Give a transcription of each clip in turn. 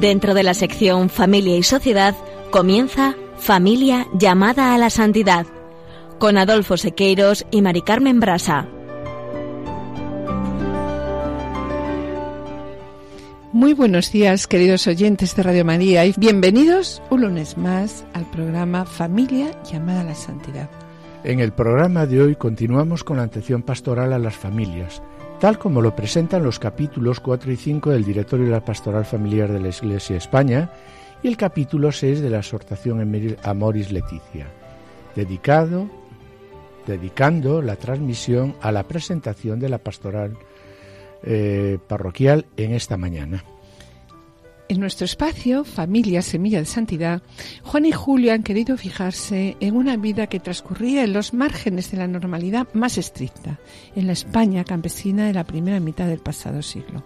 Dentro de la sección Familia y Sociedad comienza Familia llamada a la santidad con Adolfo Sequeiros y Mari Carmen Brasa. Muy buenos días, queridos oyentes de Radio María, y bienvenidos un lunes más al programa Familia llamada a la Santidad. En el programa de hoy continuamos con la atención pastoral a las familias, tal como lo presentan los capítulos 4 y 5 del Directorio de la Pastoral Familiar de la Iglesia España y el capítulo 6 de la exhortación Amoris Leticia, dedicado, dedicando la transmisión a la presentación de la pastoral eh, parroquial en esta mañana. En nuestro espacio, Familia Semilla de Santidad, Juan y Julio han querido fijarse en una vida que transcurría en los márgenes de la normalidad más estricta, en la España campesina de la primera mitad del pasado siglo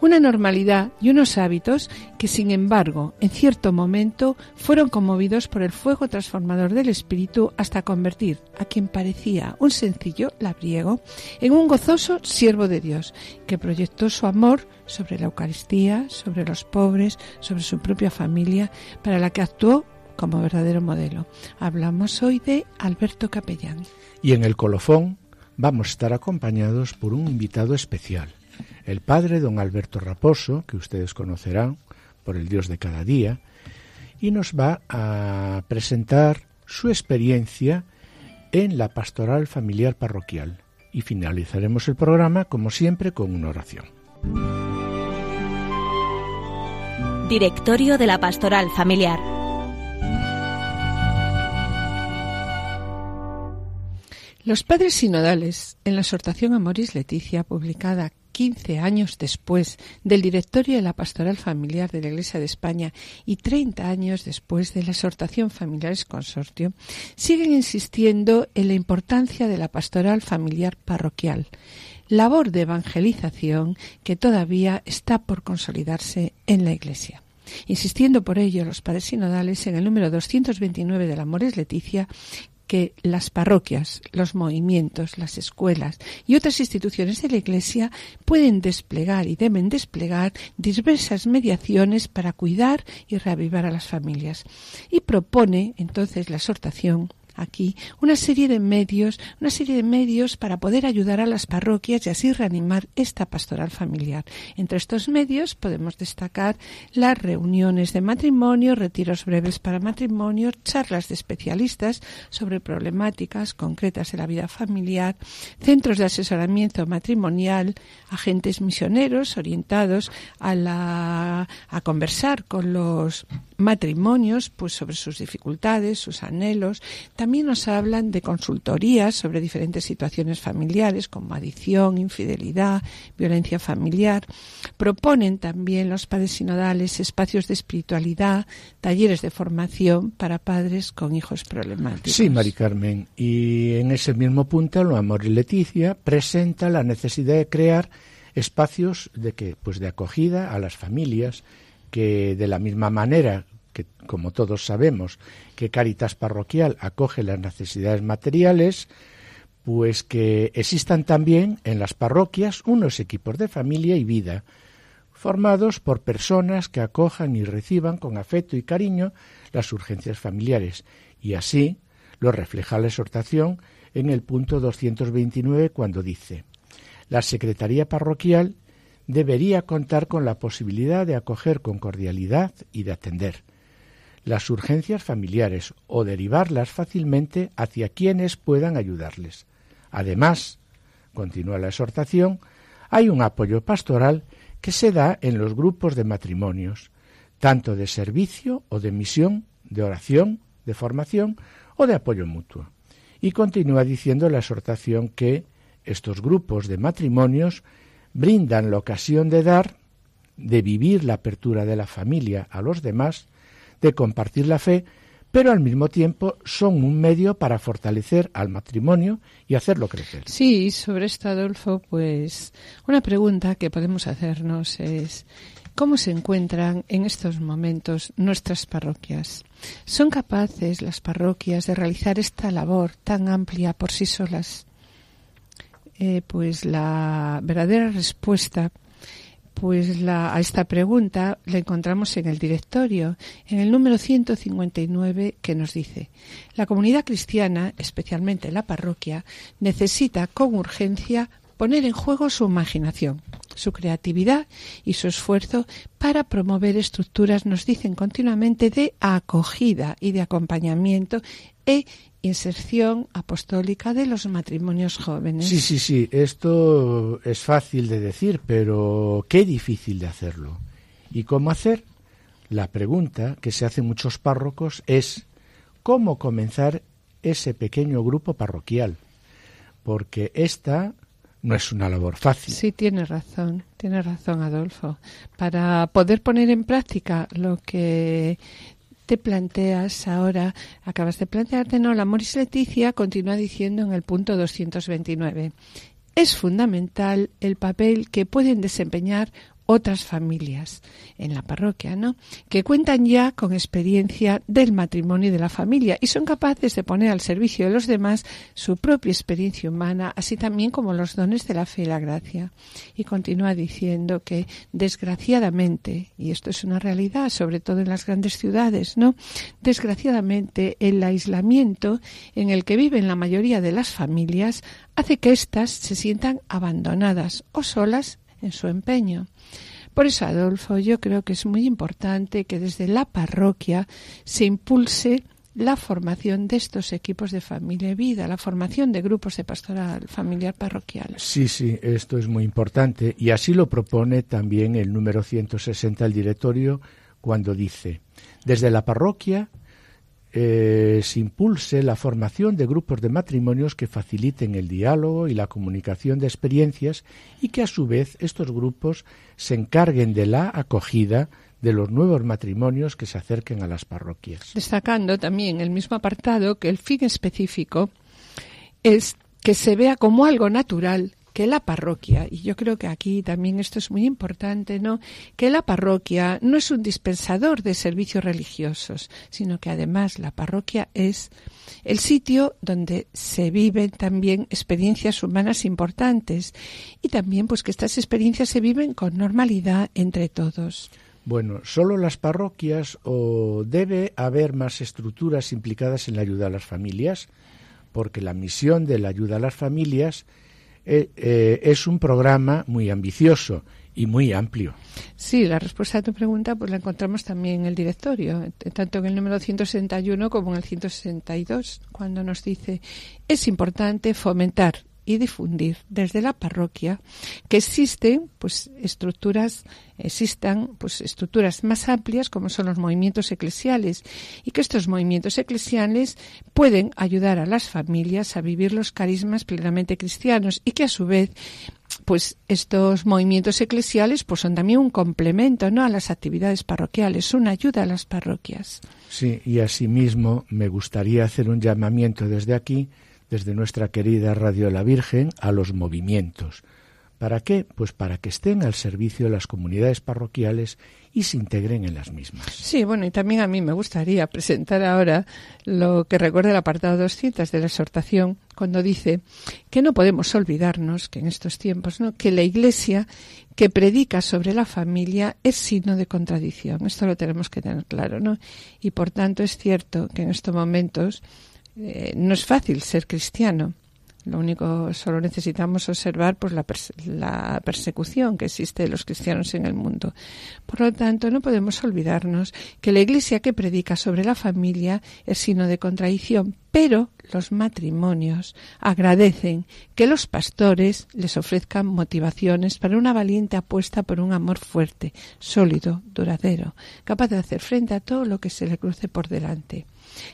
una normalidad y unos hábitos que, sin embargo, en cierto momento fueron conmovidos por el fuego transformador del espíritu hasta convertir a quien parecía un sencillo labriego en un gozoso siervo de Dios, que proyectó su amor sobre la Eucaristía, sobre los pobres, sobre su propia familia, para la que actuó como verdadero modelo. Hablamos hoy de Alberto Capellán. Y en el colofón vamos a estar acompañados por un invitado especial el padre don Alberto Raposo, que ustedes conocerán por el Dios de cada día, y nos va a presentar su experiencia en la pastoral familiar parroquial. Y finalizaremos el programa, como siempre, con una oración. Directorio de la Pastoral Familiar. Los padres sinodales, en la exhortación Amoris Leticia, publicada 15 años después del directorio de la pastoral familiar de la Iglesia de España y 30 años después de la exhortación familiares consortio, siguen insistiendo en la importancia de la pastoral familiar parroquial, labor de evangelización que todavía está por consolidarse en la Iglesia. Insistiendo por ello los padres sinodales en el número 229 del Amores Leticia, que las parroquias, los movimientos, las escuelas y otras instituciones de la Iglesia pueden desplegar y deben desplegar diversas mediaciones para cuidar y reavivar a las familias. Y propone entonces la exhortación aquí una serie de medios, una serie de medios para poder ayudar a las parroquias y así reanimar esta pastoral familiar. Entre estos medios podemos destacar las reuniones de matrimonio, retiros breves para matrimonio, charlas de especialistas sobre problemáticas concretas de la vida familiar, centros de asesoramiento matrimonial, agentes misioneros orientados a la a conversar con los matrimonios pues sobre sus dificultades, sus anhelos. También nos hablan de consultorías sobre diferentes situaciones familiares como adicción, infidelidad, violencia familiar. Proponen también los padres sinodales espacios de espiritualidad, talleres de formación para padres con hijos problemáticos. Sí, Mari Carmen. Y en ese mismo punto, lo Amor y Leticia presenta la necesidad de crear espacios de que pues de acogida a las familias que de la misma manera que, como todos sabemos, que Caritas Parroquial acoge las necesidades materiales, pues que existan también en las parroquias unos equipos de familia y vida, formados por personas que acojan y reciban con afecto y cariño las urgencias familiares, y así lo refleja la exhortación en el punto 229 cuando dice, la Secretaría Parroquial debería contar con la posibilidad de acoger con cordialidad y de atender las urgencias familiares o derivarlas fácilmente hacia quienes puedan ayudarles. Además, continúa la exhortación, hay un apoyo pastoral que se da en los grupos de matrimonios, tanto de servicio o de misión, de oración, de formación o de apoyo mutuo. Y continúa diciendo la exhortación que estos grupos de matrimonios brindan la ocasión de dar, de vivir la apertura de la familia a los demás, de compartir la fe, pero al mismo tiempo son un medio para fortalecer al matrimonio y hacerlo crecer. Sí, sobre esto, Adolfo, pues una pregunta que podemos hacernos es ¿cómo se encuentran en estos momentos nuestras parroquias? ¿Son capaces las parroquias de realizar esta labor tan amplia por sí solas? Eh, pues la verdadera respuesta pues la, a esta pregunta la encontramos en el directorio, en el número 159, que nos dice, la comunidad cristiana, especialmente la parroquia, necesita con urgencia poner en juego su imaginación, su creatividad y su esfuerzo para promover estructuras, nos dicen continuamente, de acogida y de acompañamiento e inserción apostólica de los matrimonios jóvenes. Sí, sí, sí, esto es fácil de decir, pero qué difícil de hacerlo. ¿Y cómo hacer? La pregunta que se hace muchos párrocos es ¿cómo comenzar ese pequeño grupo parroquial? Porque esta no es una labor fácil. Sí, tiene razón, tiene razón Adolfo. Para poder poner en práctica lo que te planteas ahora, acabas de plantearte, no, la Moris Leticia continúa diciendo en el punto 229. Es fundamental el papel que pueden desempeñar otras familias en la parroquia, ¿no? Que cuentan ya con experiencia del matrimonio y de la familia y son capaces de poner al servicio de los demás su propia experiencia humana, así también como los dones de la fe y la gracia. Y continúa diciendo que desgraciadamente, y esto es una realidad, sobre todo en las grandes ciudades, ¿no? Desgraciadamente el aislamiento en el que viven la mayoría de las familias hace que éstas se sientan abandonadas o solas en su empeño. Por eso, Adolfo, yo creo que es muy importante que desde la parroquia se impulse la formación de estos equipos de familia y vida, la formación de grupos de pastoral familiar parroquial. Sí, sí, esto es muy importante y así lo propone también el número 160 del directorio cuando dice, desde la parroquia eh, se impulse la formación de grupos de matrimonios que faciliten el diálogo y la comunicación de experiencias y que a su vez estos grupos se encarguen de la acogida de los nuevos matrimonios que se acerquen a las parroquias. Destacando también el mismo apartado que el fin específico es que se vea como algo natural que la parroquia, y yo creo que aquí también esto es muy importante, ¿no? Que la parroquia no es un dispensador de servicios religiosos, sino que además la parroquia es el sitio donde se viven también experiencias humanas importantes y también pues que estas experiencias se viven con normalidad entre todos. Bueno, solo las parroquias o debe haber más estructuras implicadas en la ayuda a las familias, porque la misión de la ayuda a las familias eh, eh, es un programa muy ambicioso y muy amplio. Sí, la respuesta a tu pregunta pues la encontramos también en el directorio, tanto en el número 161 como en el 162, cuando nos dice es importante fomentar y difundir desde la parroquia que existen pues estructuras existan pues estructuras más amplias como son los movimientos eclesiales y que estos movimientos eclesiales pueden ayudar a las familias a vivir los carismas plenamente cristianos y que a su vez pues estos movimientos eclesiales pues son también un complemento no a las actividades parroquiales, una ayuda a las parroquias. Sí, y asimismo me gustaría hacer un llamamiento desde aquí desde nuestra querida Radio La Virgen a los movimientos. ¿Para qué? Pues para que estén al servicio de las comunidades parroquiales y se integren en las mismas. Sí, bueno, y también a mí me gustaría presentar ahora lo que recuerda el apartado 200 de la exhortación, cuando dice que no podemos olvidarnos que en estos tiempos, ¿no? que la Iglesia que predica sobre la familia es signo de contradicción. Esto lo tenemos que tener claro, ¿no? Y por tanto es cierto que en estos momentos eh, no es fácil ser cristiano. Lo único, solo necesitamos observar pues, la, la, persecución que existe de los cristianos en el mundo. Por lo tanto, no podemos olvidarnos que la Iglesia que predica sobre la familia es signo de contradicción, pero los matrimonios agradecen que los pastores les ofrezcan motivaciones para una valiente apuesta por un amor fuerte, sólido, duradero, capaz de hacer frente a todo lo que se le cruce por delante.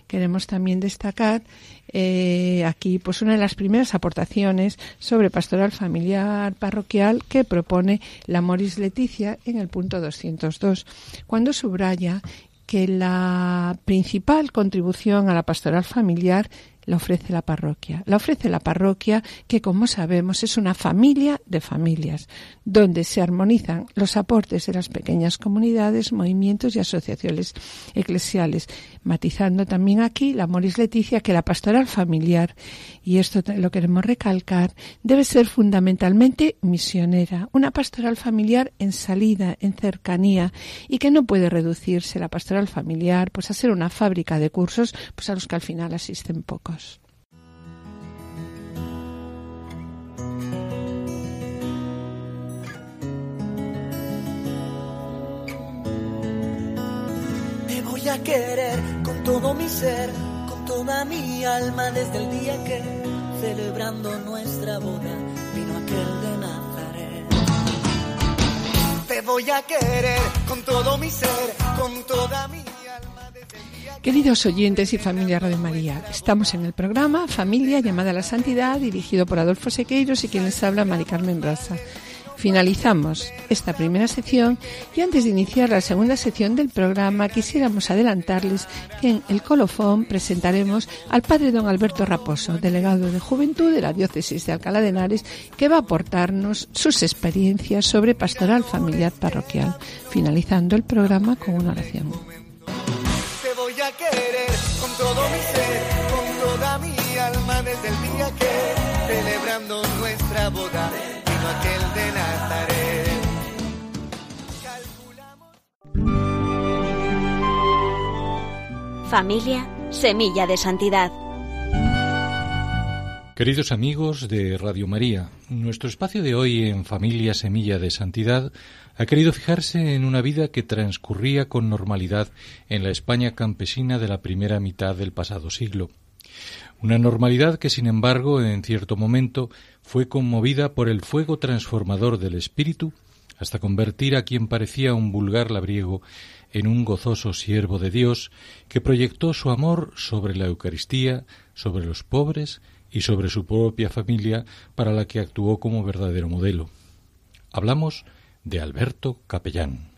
Queremos también destacar eh, aquí pues una de las primeras aportaciones sobre pastoral familiar parroquial que propone la Moris Leticia en el punto 202, cuando subraya que la principal contribución a la pastoral familiar la ofrece la parroquia. La ofrece la parroquia que, como sabemos, es una familia de familias, donde se armonizan los aportes de las pequeñas comunidades, movimientos y asociaciones eclesiales, matizando también aquí la Moris Leticia que la pastoral familiar, y esto lo queremos recalcar, debe ser fundamentalmente misionera, una pastoral familiar en salida, en cercanía, y que no puede reducirse la pastoral familiar pues a ser una fábrica de cursos pues a los que al final asisten pocos. Voy a querer con todo mi ser, con toda mi alma desde el día que celebrando nuestra boda vino aquel de Nazaret. Te voy a querer con todo mi ser, con toda mi Queridos oyentes y familia Radio María, estamos en el programa Familia llamada a la Santidad, dirigido por Adolfo Sequeiros y quien les habla Mari Carmen Brasa. Finalizamos esta primera sección y antes de iniciar la segunda sección del programa quisiéramos adelantarles que en el colofón presentaremos al padre don Alberto Raposo, delegado de Juventud de la Diócesis de Alcalá de Henares, que va a aportarnos sus experiencias sobre pastoral familiar parroquial, finalizando el programa con una oración. Voy a querer con todo mi ser, con toda mi alma desde el día que celebrando nuestra boda aquel de Nazaret. Familia, semilla de santidad. Queridos amigos de Radio María, nuestro espacio de hoy en Familia Semilla de Santidad ha querido fijarse en una vida que transcurría con normalidad en la España campesina de la primera mitad del pasado siglo. Una normalidad que, sin embargo, en cierto momento fue conmovida por el fuego transformador del espíritu hasta convertir a quien parecía un vulgar labriego en un gozoso siervo de Dios que proyectó su amor sobre la Eucaristía, sobre los pobres y sobre su propia familia para la que actuó como verdadero modelo. Hablamos de Alberto Capellán.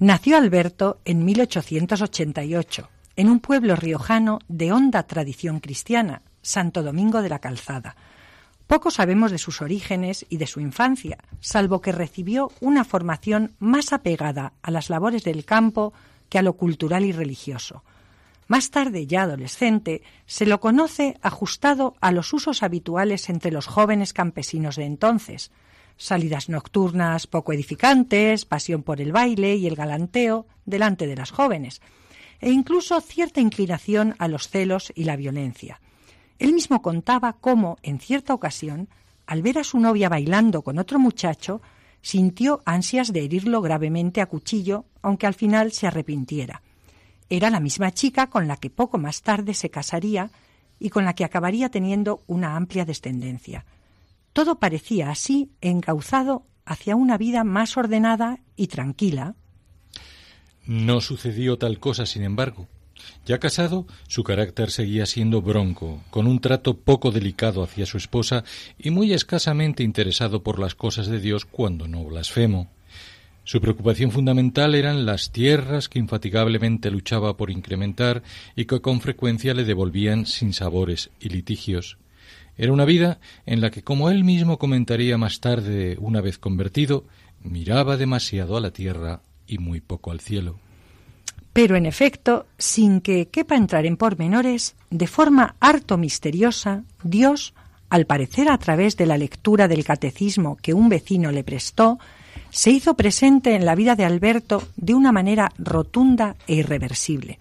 Nació Alberto en 1888 en un pueblo riojano de honda tradición cristiana, Santo Domingo de la Calzada, poco sabemos de sus orígenes y de su infancia, salvo que recibió una formación más apegada a las labores del campo que a lo cultural y religioso. Más tarde, ya adolescente, se lo conoce ajustado a los usos habituales entre los jóvenes campesinos de entonces, salidas nocturnas poco edificantes, pasión por el baile y el galanteo delante de las jóvenes, e incluso cierta inclinación a los celos y la violencia. Él mismo contaba cómo, en cierta ocasión, al ver a su novia bailando con otro muchacho, sintió ansias de herirlo gravemente a cuchillo, aunque al final se arrepintiera. Era la misma chica con la que poco más tarde se casaría y con la que acabaría teniendo una amplia descendencia. Todo parecía así encauzado hacia una vida más ordenada y tranquila. No sucedió tal cosa, sin embargo. Ya casado, su carácter seguía siendo bronco, con un trato poco delicado hacia su esposa y muy escasamente interesado por las cosas de Dios cuando no blasfemo. Su preocupación fundamental eran las tierras que infatigablemente luchaba por incrementar y que con frecuencia le devolvían sin sabores y litigios. Era una vida en la que, como él mismo comentaría más tarde, una vez convertido, miraba demasiado a la tierra y muy poco al cielo. Pero en efecto, sin que quepa entrar en pormenores, de forma harto misteriosa, Dios, al parecer a través de la lectura del catecismo que un vecino le prestó, se hizo presente en la vida de Alberto de una manera rotunda e irreversible.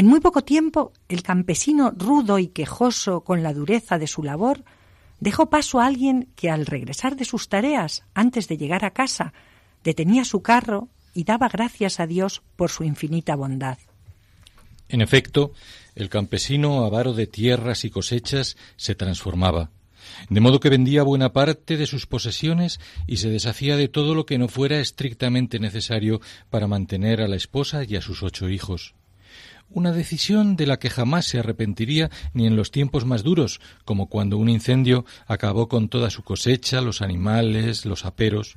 En muy poco tiempo, el campesino rudo y quejoso con la dureza de su labor dejó paso a alguien que al regresar de sus tareas, antes de llegar a casa, detenía su carro y daba gracias a Dios por su infinita bondad. En efecto, el campesino, avaro de tierras y cosechas, se transformaba, de modo que vendía buena parte de sus posesiones y se deshacía de todo lo que no fuera estrictamente necesario para mantener a la esposa y a sus ocho hijos. Una decisión de la que jamás se arrepentiría ni en los tiempos más duros, como cuando un incendio acabó con toda su cosecha, los animales, los aperos.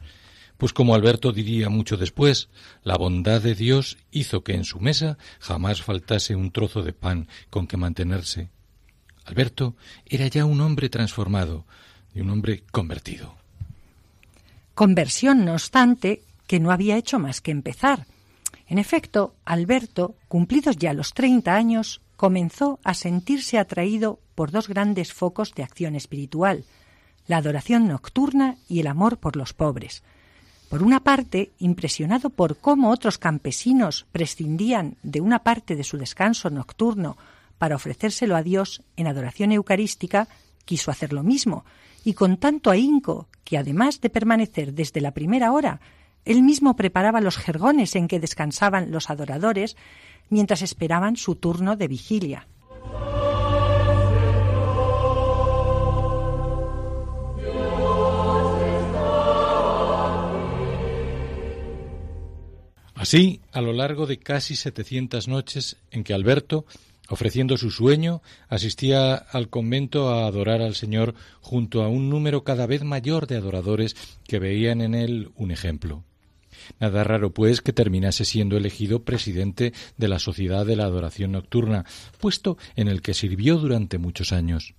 Pues como Alberto diría mucho después, la bondad de Dios hizo que en su mesa jamás faltase un trozo de pan con que mantenerse. Alberto era ya un hombre transformado y un hombre convertido. Conversión, no obstante, que no había hecho más que empezar. En efecto, Alberto, cumplidos ya los treinta años, comenzó a sentirse atraído por dos grandes focos de acción espiritual, la adoración nocturna y el amor por los pobres. Por una parte, impresionado por cómo otros campesinos prescindían de una parte de su descanso nocturno para ofrecérselo a Dios en adoración eucarística, quiso hacer lo mismo, y con tanto ahínco que, además de permanecer desde la primera hora, él mismo preparaba los jergones en que descansaban los adoradores mientras esperaban su turno de vigilia. Así, a lo largo de casi setecientas noches en que Alberto, ofreciendo su sueño, asistía al convento a adorar al Señor junto a un número cada vez mayor de adoradores que veían en él un ejemplo. Nada raro, pues, que terminase siendo elegido presidente de la Sociedad de la Adoración Nocturna, puesto en el que sirvió durante muchos años.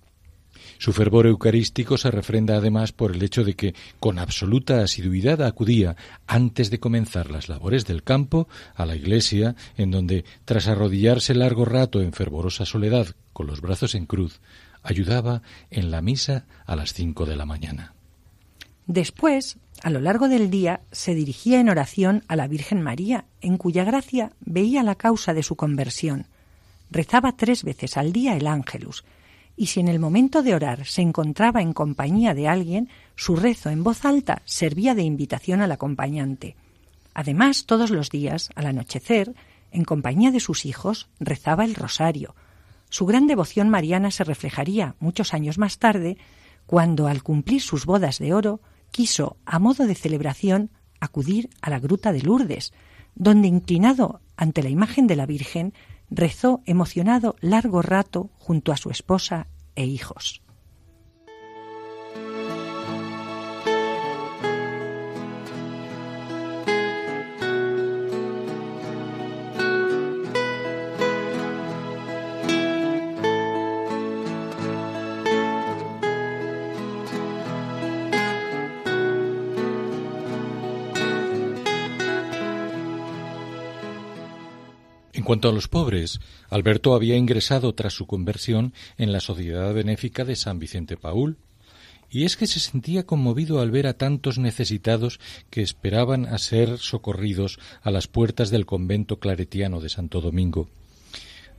Su fervor eucarístico se refrenda además por el hecho de que con absoluta asiduidad acudía, antes de comenzar las labores del campo, a la iglesia, en donde, tras arrodillarse largo rato en fervorosa soledad, con los brazos en cruz, ayudaba en la misa a las cinco de la mañana. Después, a lo largo del día, se dirigía en oración a la Virgen María, en cuya gracia veía la causa de su conversión. Rezaba tres veces al día el ángelus, y si en el momento de orar se encontraba en compañía de alguien, su rezo en voz alta servía de invitación al acompañante. Además, todos los días, al anochecer, en compañía de sus hijos, rezaba el rosario. Su gran devoción mariana se reflejaría muchos años más tarde, cuando, al cumplir sus bodas de oro, quiso, a modo de celebración, acudir a la gruta de Lourdes, donde, inclinado ante la imagen de la Virgen, rezó emocionado largo rato junto a su esposa e hijos. Cuanto a los pobres, Alberto había ingresado tras su conversión en la Sociedad Benéfica de San Vicente Paul, y es que se sentía conmovido al ver a tantos necesitados que esperaban a ser socorridos a las puertas del convento claretiano de Santo Domingo.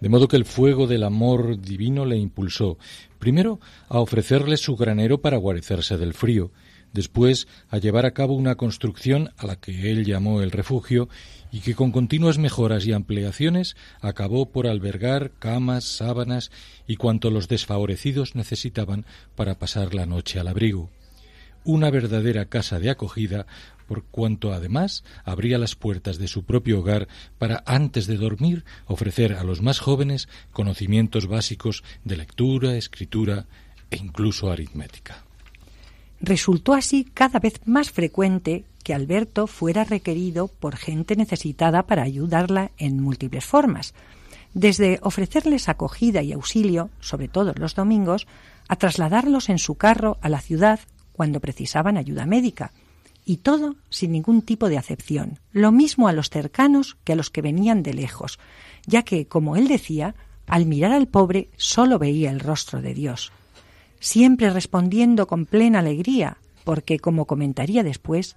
De modo que el fuego del amor divino le impulsó, primero, a ofrecerles su granero para guarecerse del frío, después a llevar a cabo una construcción a la que él llamó el refugio y que con continuas mejoras y ampliaciones acabó por albergar camas, sábanas y cuanto los desfavorecidos necesitaban para pasar la noche al abrigo. Una verdadera casa de acogida, por cuanto además abría las puertas de su propio hogar para antes de dormir ofrecer a los más jóvenes conocimientos básicos de lectura, escritura e incluso aritmética. Resultó así cada vez más frecuente que Alberto fuera requerido por gente necesitada para ayudarla en múltiples formas, desde ofrecerles acogida y auxilio, sobre todo los domingos, a trasladarlos en su carro a la ciudad cuando precisaban ayuda médica, y todo sin ningún tipo de acepción, lo mismo a los cercanos que a los que venían de lejos, ya que, como él decía, al mirar al pobre sólo veía el rostro de Dios, siempre respondiendo con plena alegría, porque, como comentaría después,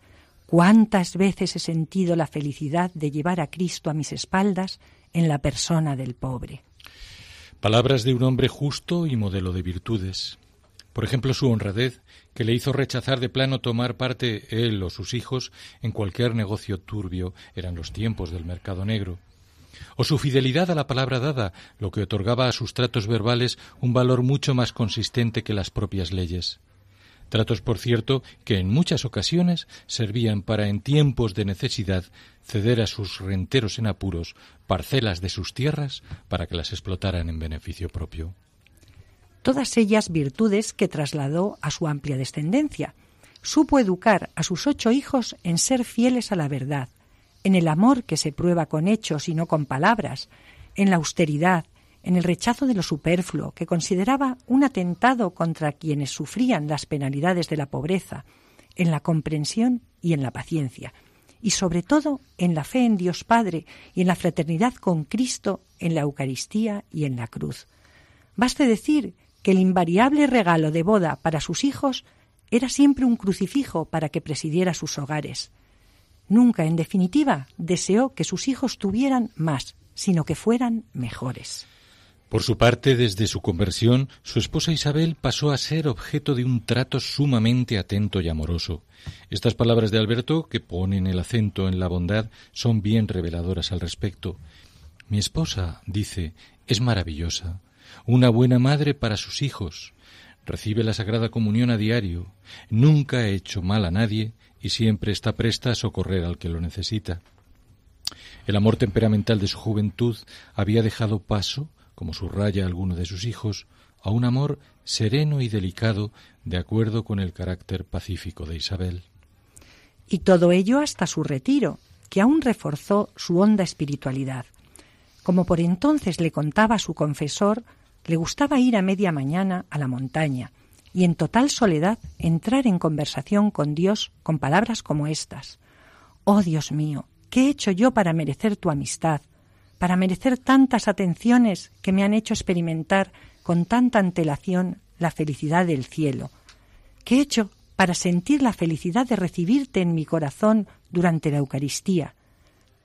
¿Cuántas veces he sentido la felicidad de llevar a Cristo a mis espaldas en la persona del pobre? Palabras de un hombre justo y modelo de virtudes. Por ejemplo, su honradez, que le hizo rechazar de plano tomar parte él o sus hijos en cualquier negocio turbio, eran los tiempos del mercado negro. O su fidelidad a la palabra dada, lo que otorgaba a sus tratos verbales un valor mucho más consistente que las propias leyes. Tratos, por cierto, que en muchas ocasiones servían para, en tiempos de necesidad, ceder a sus renteros en apuros parcelas de sus tierras para que las explotaran en beneficio propio. Todas ellas virtudes que trasladó a su amplia descendencia. Supo educar a sus ocho hijos en ser fieles a la verdad, en el amor que se prueba con hechos y no con palabras, en la austeridad, en el rechazo de lo superfluo, que consideraba un atentado contra quienes sufrían las penalidades de la pobreza, en la comprensión y en la paciencia, y sobre todo en la fe en Dios Padre y en la fraternidad con Cristo en la Eucaristía y en la cruz. Baste decir que el invariable regalo de boda para sus hijos era siempre un crucifijo para que presidiera sus hogares. Nunca, en definitiva, deseó que sus hijos tuvieran más, sino que fueran mejores. Por su parte, desde su conversión, su esposa Isabel pasó a ser objeto de un trato sumamente atento y amoroso. Estas palabras de Alberto, que ponen el acento en la bondad, son bien reveladoras al respecto. Mi esposa, dice, es maravillosa, una buena madre para sus hijos, recibe la Sagrada Comunión a diario, nunca ha hecho mal a nadie y siempre está presta a socorrer al que lo necesita. El amor temperamental de su juventud había dejado paso como subraya alguno de sus hijos, a un amor sereno y delicado de acuerdo con el carácter pacífico de Isabel. Y todo ello hasta su retiro, que aún reforzó su honda espiritualidad. Como por entonces le contaba su confesor, le gustaba ir a media mañana a la montaña y en total soledad entrar en conversación con Dios con palabras como estas. Oh Dios mío, ¿qué he hecho yo para merecer tu amistad, para merecer tantas atenciones que me han hecho experimentar con tanta antelación la felicidad del cielo? ¿Qué he hecho para sentir la felicidad de recibirte en mi corazón durante la Eucaristía?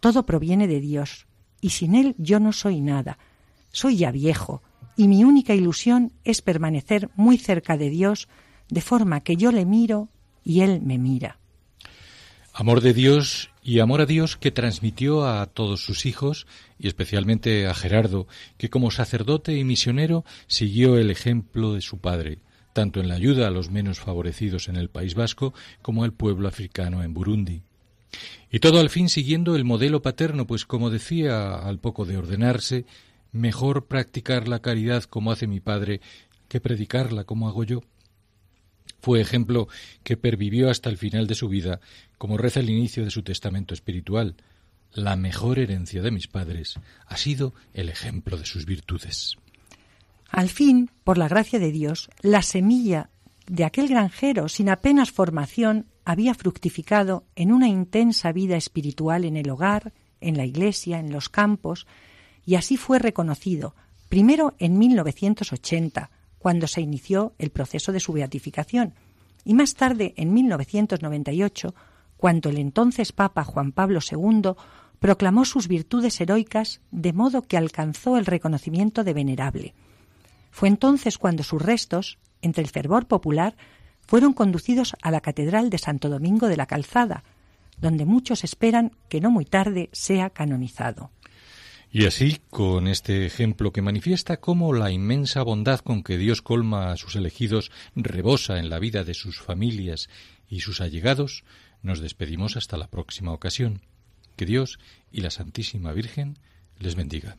Todo proviene de Dios, y sin Él yo no soy nada. Soy ya viejo, y mi única ilusión es permanecer muy cerca de Dios, de forma que yo le miro y Él me mira. Amor de Dios y amor a Dios que transmitió a todos sus hijos y especialmente a Gerardo, que como sacerdote y misionero siguió el ejemplo de su padre, tanto en la ayuda a los menos favorecidos en el País Vasco como al pueblo africano en Burundi. Y todo al fin siguiendo el modelo paterno, pues como decía al poco de ordenarse, mejor practicar la caridad como hace mi padre que predicarla como hago yo. Fue ejemplo que pervivió hasta el final de su vida, como reza el inicio de su testamento espiritual. La mejor herencia de mis padres ha sido el ejemplo de sus virtudes. Al fin, por la gracia de Dios, la semilla de aquel granjero sin apenas formación había fructificado en una intensa vida espiritual en el hogar, en la iglesia, en los campos, y así fue reconocido, primero en 1980, cuando se inició el proceso de su beatificación, y más tarde, en 1998, cuando el entonces Papa Juan Pablo II proclamó sus virtudes heroicas de modo que alcanzó el reconocimiento de venerable. Fue entonces cuando sus restos, entre el fervor popular, fueron conducidos a la Catedral de Santo Domingo de la Calzada, donde muchos esperan que no muy tarde sea canonizado. Y así, con este ejemplo que manifiesta cómo la inmensa bondad con que Dios colma a sus elegidos rebosa en la vida de sus familias y sus allegados, nos despedimos hasta la próxima ocasión. Que Dios y la Santísima Virgen les bendiga.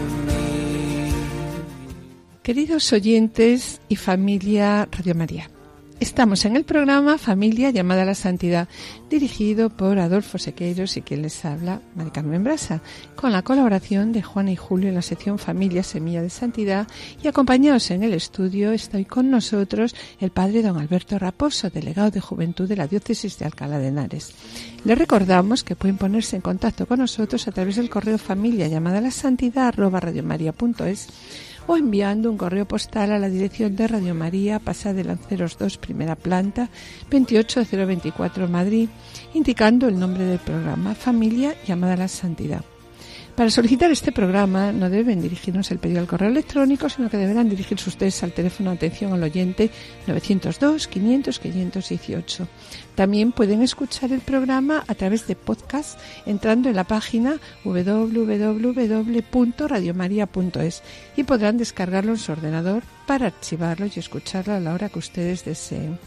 Queridos oyentes y familia Radio María, Estamos en el programa Familia llamada a la Santidad, dirigido por Adolfo Sequeiros y quien les habla, Mari Carmen Brasa, con la colaboración de Juana y Julio en la sección Familia Semilla de Santidad y acompañados en el estudio estoy con nosotros el padre don Alberto Raposo, delegado de Juventud de la Diócesis de Alcalá de Henares. Les recordamos que pueden ponerse en contacto con nosotros a través del correo familia llamada a la santidad arroba radiomaria.es o enviando un correo postal a la dirección de Radio María, Pasada de Lanceros 2, primera planta, 28024 Madrid, indicando el nombre del programa Familia llamada a la Santidad. Para solicitar este programa no deben dirigirnos el pedido al correo electrónico, sino que deberán dirigirse ustedes al teléfono de atención al oyente 902 500 518. También pueden escuchar el programa a través de podcast entrando en la página www.radiomaria.es y podrán descargarlo en su ordenador para archivarlo y escucharlo a la hora que ustedes deseen.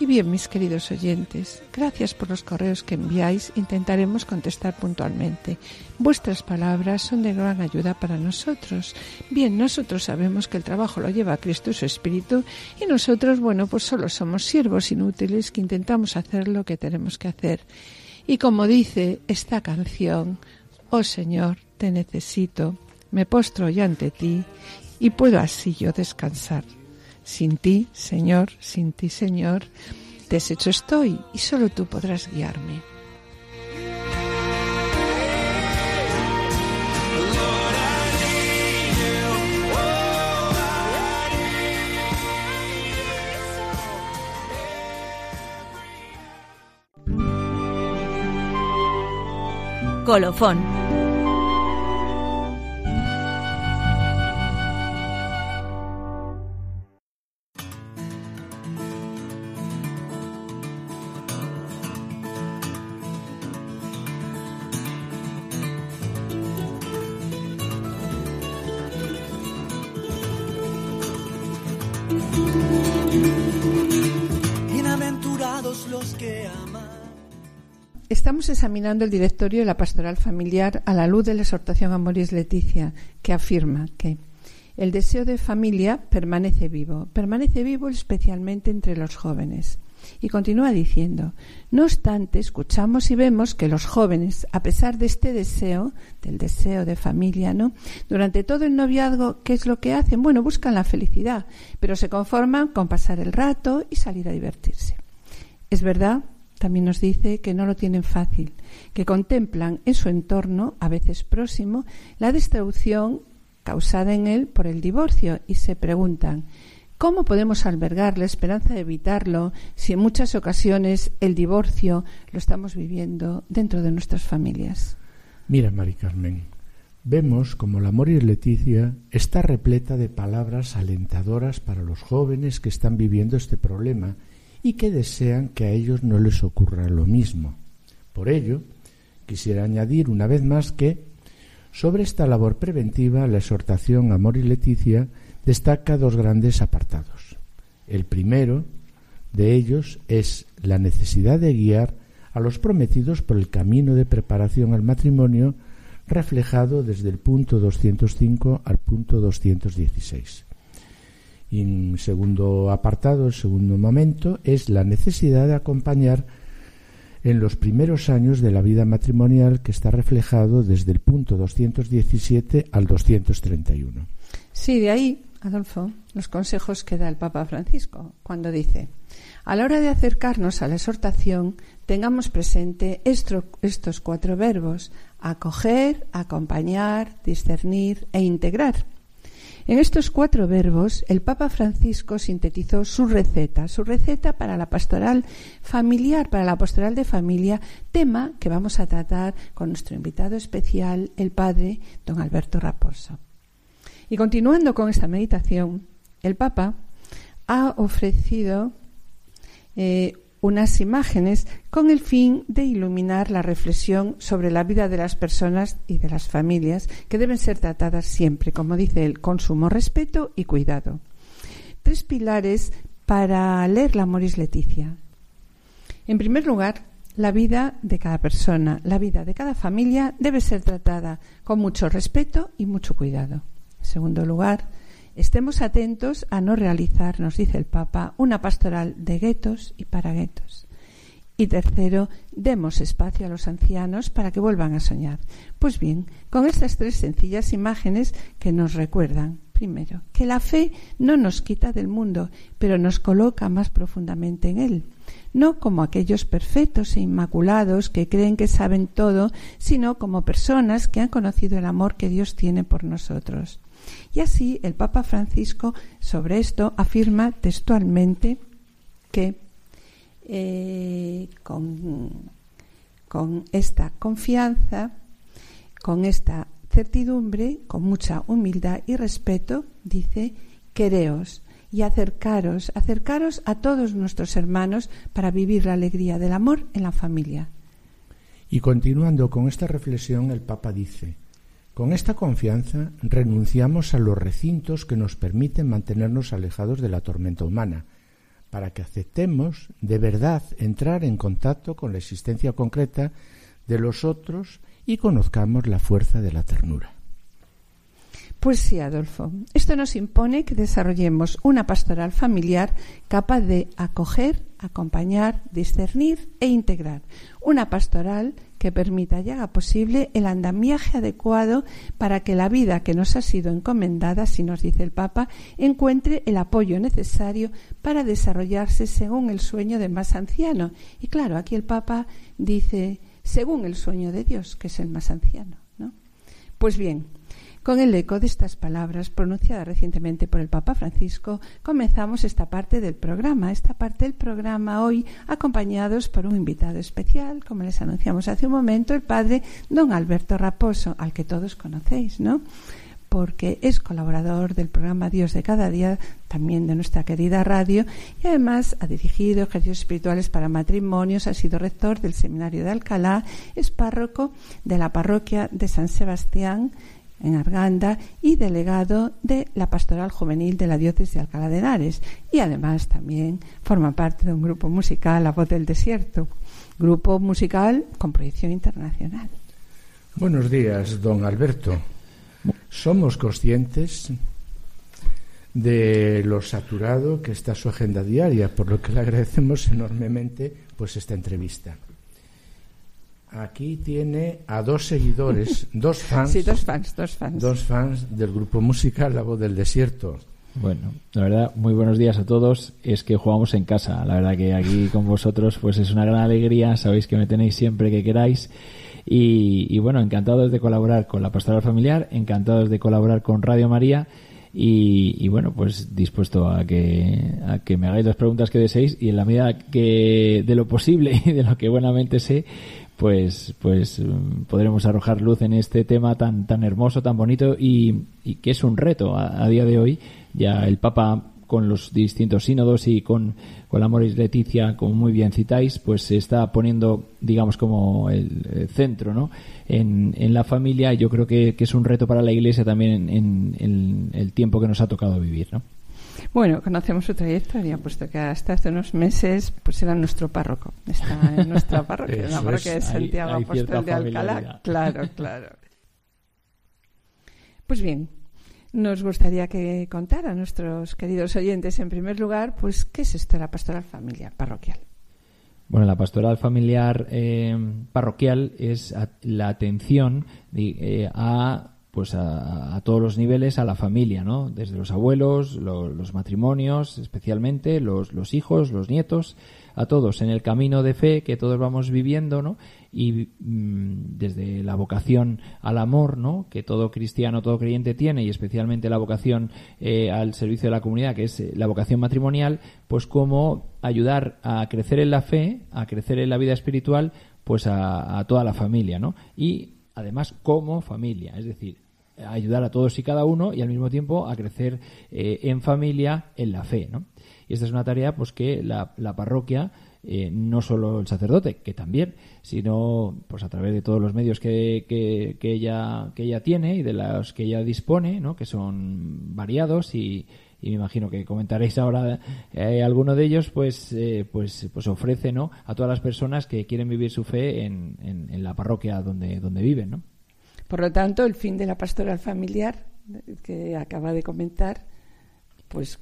Y bien, mis queridos oyentes, gracias por los correos que enviáis. Intentaremos contestar puntualmente. Vuestras palabras son de gran ayuda para nosotros. Bien, nosotros sabemos que el trabajo lo lleva Cristo y su Espíritu y nosotros, bueno, pues solo somos siervos inútiles que intentamos hacer lo que tenemos que hacer. Y como dice esta canción, oh Señor, te necesito, me postro ya ante ti y puedo así yo descansar. Sin ti, Señor, sin ti, Señor, deshecho estoy y solo tú podrás guiarme. Colofón Estamos examinando el directorio de la pastoral familiar a la luz de la exhortación a Moris Leticia, que afirma que el deseo de familia permanece vivo, permanece vivo especialmente entre los jóvenes. Y continúa diciendo, no obstante, escuchamos y vemos que los jóvenes, a pesar de este deseo, del deseo de familia, ¿no? Durante todo el noviazgo, ¿qué es lo que hacen? Bueno, buscan la felicidad, pero se conforman con pasar el rato y salir a divertirse. Es verdad también nos dice que no lo tienen fácil, que contemplan en su entorno, a veces próximo, la destrucción causada en él por el divorcio y se preguntan ¿Cómo podemos albergar la esperanza de evitarlo si en muchas ocasiones el divorcio lo estamos viviendo dentro de nuestras familias? Mira, Mari Carmen, vemos como la Morir Leticia está repleta de palabras alentadoras para los jóvenes que están viviendo este problema y que desean que a ellos no les ocurra lo mismo. Por ello, quisiera añadir una vez más que sobre esta labor preventiva la exhortación Amor y Leticia destaca dos grandes apartados. El primero de ellos es la necesidad de guiar a los prometidos por el camino de preparación al matrimonio reflejado desde el punto 205 al punto 216. Y en segundo apartado, el segundo momento, es la necesidad de acompañar en los primeros años de la vida matrimonial que está reflejado desde el punto 217 al 231. Sí, de ahí, Adolfo, los consejos que da el Papa Francisco cuando dice, a la hora de acercarnos a la exhortación, tengamos presente estos cuatro verbos, acoger, acompañar, discernir e integrar en estos cuatro verbos, el Papa Francisco sintetizó su receta, su receta para la pastoral familiar, para la pastoral de familia, tema que vamos a tratar con nuestro invitado especial, el padre don Alberto Raposo. Y continuando con esta meditación, el Papa ha ofrecido eh, unas imágenes con el fin de iluminar la reflexión sobre la vida de las personas y de las familias que deben ser tratadas siempre, como dice él, con sumo respeto y cuidado. Tres pilares para leer la Moris Leticia. En primer lugar, la vida de cada persona, la vida de cada familia debe ser tratada con mucho respeto y mucho cuidado. En segundo lugar, Estemos atentos a no realizar, nos dice el Papa, una pastoral de guetos y para guetos. Y tercero, demos espacio a los ancianos para que vuelvan a soñar. Pues bien, con estas tres sencillas imágenes que nos recuerdan, primero, que la fe no nos quita del mundo, pero nos coloca más profundamente en él. No como aquellos perfectos e inmaculados que creen que saben todo, sino como personas que han conocido el amor que Dios tiene por nosotros. Y así el Papa Francisco sobre esto afirma textualmente que eh, con, con esta confianza, con esta certidumbre, con mucha humildad y respeto, dice, quereos y acercaros, acercaros a todos nuestros hermanos para vivir la alegría del amor en la familia. Y continuando con esta reflexión, el Papa dice, con esta confianza renunciamos a los recintos que nos permiten mantenernos alejados de la tormenta humana, para que aceptemos de verdad entrar en contacto con la existencia concreta de los otros y conozcamos la fuerza de la ternura. Pues sí, Adolfo. Esto nos impone que desarrollemos una pastoral familiar capaz de acoger, acompañar, discernir e integrar. Una pastoral que permita y haga posible el andamiaje adecuado para que la vida que nos ha sido encomendada, si nos dice el Papa, encuentre el apoyo necesario para desarrollarse según el sueño del más anciano. Y claro, aquí el Papa dice según el sueño de Dios, que es el más anciano. ¿no? Pues bien, con el eco de estas palabras pronunciadas recientemente por el Papa Francisco, comenzamos esta parte del programa. Esta parte del programa hoy acompañados por un invitado especial, como les anunciamos hace un momento, el padre don Alberto Raposo, al que todos conocéis, ¿no? porque es colaborador del programa Dios de cada día, también de nuestra querida radio, y además ha dirigido ejercicios espirituales para matrimonios, ha sido rector del Seminario de Alcalá, es párroco de la parroquia de San Sebastián en Arganda y delegado de la Pastoral Juvenil de la Diócesis de Alcalá de Henares y además también forma parte de un grupo musical, La Voz del Desierto, grupo musical con proyección internacional. Buenos días, don Alberto. Somos conscientes de lo saturado que está su agenda diaria, por lo que le agradecemos enormemente pues esta entrevista. Aquí tiene a dos seguidores, dos fans. Sí, dos fans, dos fans. Dos fans del grupo musical La Voz del Desierto. Bueno, la verdad, muy buenos días a todos. Es que jugamos en casa. La verdad que aquí con vosotros pues es una gran alegría. Sabéis que me tenéis siempre que queráis. Y, bueno, encantados de colaborar con la Pastoral Familiar, encantados de colaborar con Radio María. Y, bueno, pues dispuesto a que, a que me hagáis las preguntas que deseéis y en la medida que de lo posible y de lo que buenamente sé, pues, pues mm, podremos arrojar luz en este tema tan, tan hermoso, tan bonito y, que es un reto a, día de hoy. Ya el Papa con los distintos sínodos y con, con la Moris Leticia, como muy bien citáis, pues se está poniendo, digamos, como el, centro ¿no? en, en, la familia. Y yo creo que, es un reto para la Iglesia también en, en, el tiempo que nos ha tocado vivir. ¿no? Bueno, conocemos su trayectoria, puesto que hasta hace unos meses pues era nuestro párroco. Está en nuestra parroquia, en la parroquia de Santiago Apóstol de Alcalá. Claro, claro. Pues bien, nos gustaría que contara a nuestros queridos oyentes, en primer lugar, pues qué es esto de la pastoral familiar parroquial. Bueno, la pastoral familiar eh, parroquial es la atención eh, a pues a, todos los niveles a la familia, ¿no? Desde los abuelos, los matrimonios, especialmente los, hijos, los nietos, a todos en el camino de fe que todos vamos viviendo, ¿no? Y mm, desde la vocación al amor, ¿no? Que todo cristiano, todo creyente tiene y especialmente la vocación eh, al servicio de la comunidad, que es eh, la vocación matrimonial, pues cómo ayudar a crecer en la fe, a crecer en la vida espiritual, pues a, a toda la familia, ¿no? Y además como familia, es decir, ayudar a todos y cada uno y al mismo tiempo a crecer eh, en familia en la fe, ¿no? Y esta es una tarea pues que la, parroquia eh, no solo el sacerdote, que también, sino pues a través de todos los medios que, que, ella, que ella tiene y de los que ella dispone, ¿no? que son variados y, y me imagino que comentaréis ahora eh, alguno de ellos, pues, eh, pues, pues ofrece ¿no? a todas las personas que quieren vivir su fe en, en, la parroquia donde, donde viven. ¿no? Por lo tanto, el fin de la pastoral familiar que acaba de comentar pues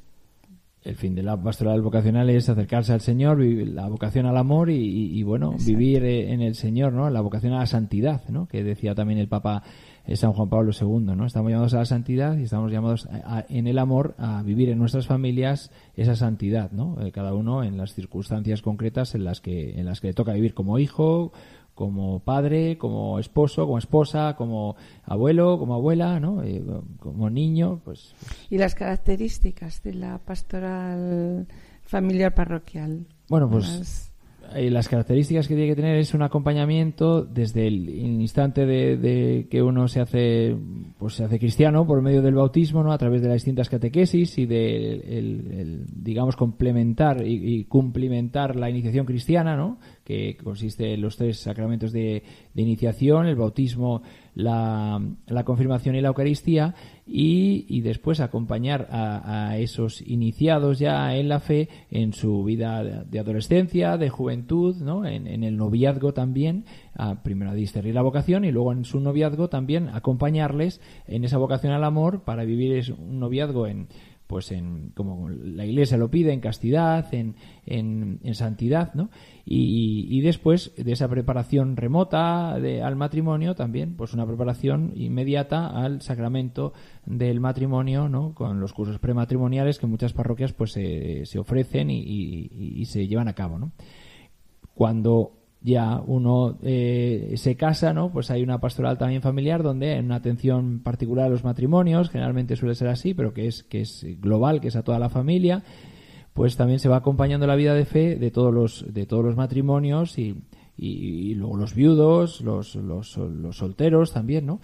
el fin de la pastoral vocacional es acercarse al Señor, la vocación al amor y, bueno, vivir en el Señor, ¿no? La vocación a la santidad, ¿no? Que decía también el Papa eh, San Juan Pablo II, ¿no? Estamos llamados a la santidad y estamos llamados en el amor a vivir en nuestras familias esa santidad, ¿no? Eh, cada uno en las circunstancias concretas en las que en las que le toca vivir como hijo, como padre, como esposo, como esposa, como abuelo, como abuela, ¿no? Eh, como niño, pues, pues. ¿Y las características de la pastoral familiar parroquial? Bueno, pues eh, las características que tiene que tener es un acompañamiento desde el instante de, que uno se hace pues se hace cristiano por medio del bautismo no a través de las distintas catequesis y de el, digamos complementar y, cumplimentar la iniciación cristiana no que consiste en los tres sacramentos de, iniciación el bautismo la, confirmación y la eucaristía y, después acompañar a, esos iniciados ya en la fe en su vida de adolescencia, de juventud, ¿no? en, el noviazgo también, a, primero a discernir la vocación y luego en su noviazgo también acompañarles en esa vocación al amor para vivir un noviazgo en pues en como la iglesia lo pide en castidad en, en, en santidad no y, después de esa preparación remota de, al matrimonio también pues una preparación inmediata al sacramento del matrimonio no con los cursos prematrimoniales que muchas parroquias pues se, se ofrecen y, y, se llevan a cabo no cuando ya uno eh, se casa, ¿no? Pues hay una pastoral también familiar donde hay una atención particular a los matrimonios, generalmente suele ser así, pero que es que es global, que es a toda la familia pues también se va acompañando la vida de fe de todos los, de todos los matrimonios y, y, luego los viudos, los, los, los solteros también, ¿no?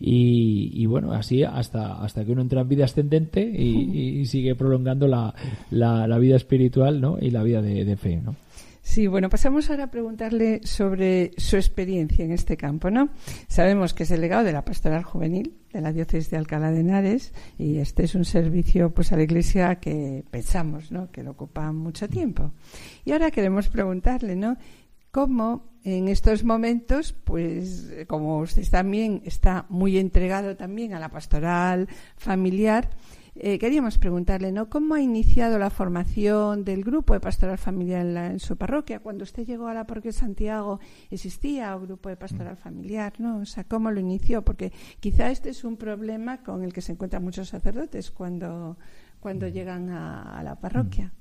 Y, y, bueno, así hasta, hasta que uno entra en vida ascendente y, sigue prolongando la, la, la, vida espiritual, ¿no? Y la vida de, de fe, ¿no? Sí, bueno, pasamos ahora a preguntarle sobre su experiencia en este campo, ¿no? Sabemos que es el legado de la pastoral juvenil de la diócesis de Alcalá de Henares y este es un servicio pues a la Iglesia que pensamos, ¿no? Que lo ocupa mucho tiempo. Y ahora queremos preguntarle, ¿no? Cómo en estos momentos, pues como usted también está muy entregado también a la pastoral familiar, eh, queríamos preguntarle, ¿no? ¿Cómo ha iniciado la formación del grupo de pastoral familiar en, su parroquia? Cuando usted llegó a la parroquia de Santiago, ¿existía un grupo de pastoral familiar, no? O sea, ¿cómo lo inició? Porque quizá este es un problema con el que se encuentran muchos sacerdotes cuando, cuando llegan a la parroquia.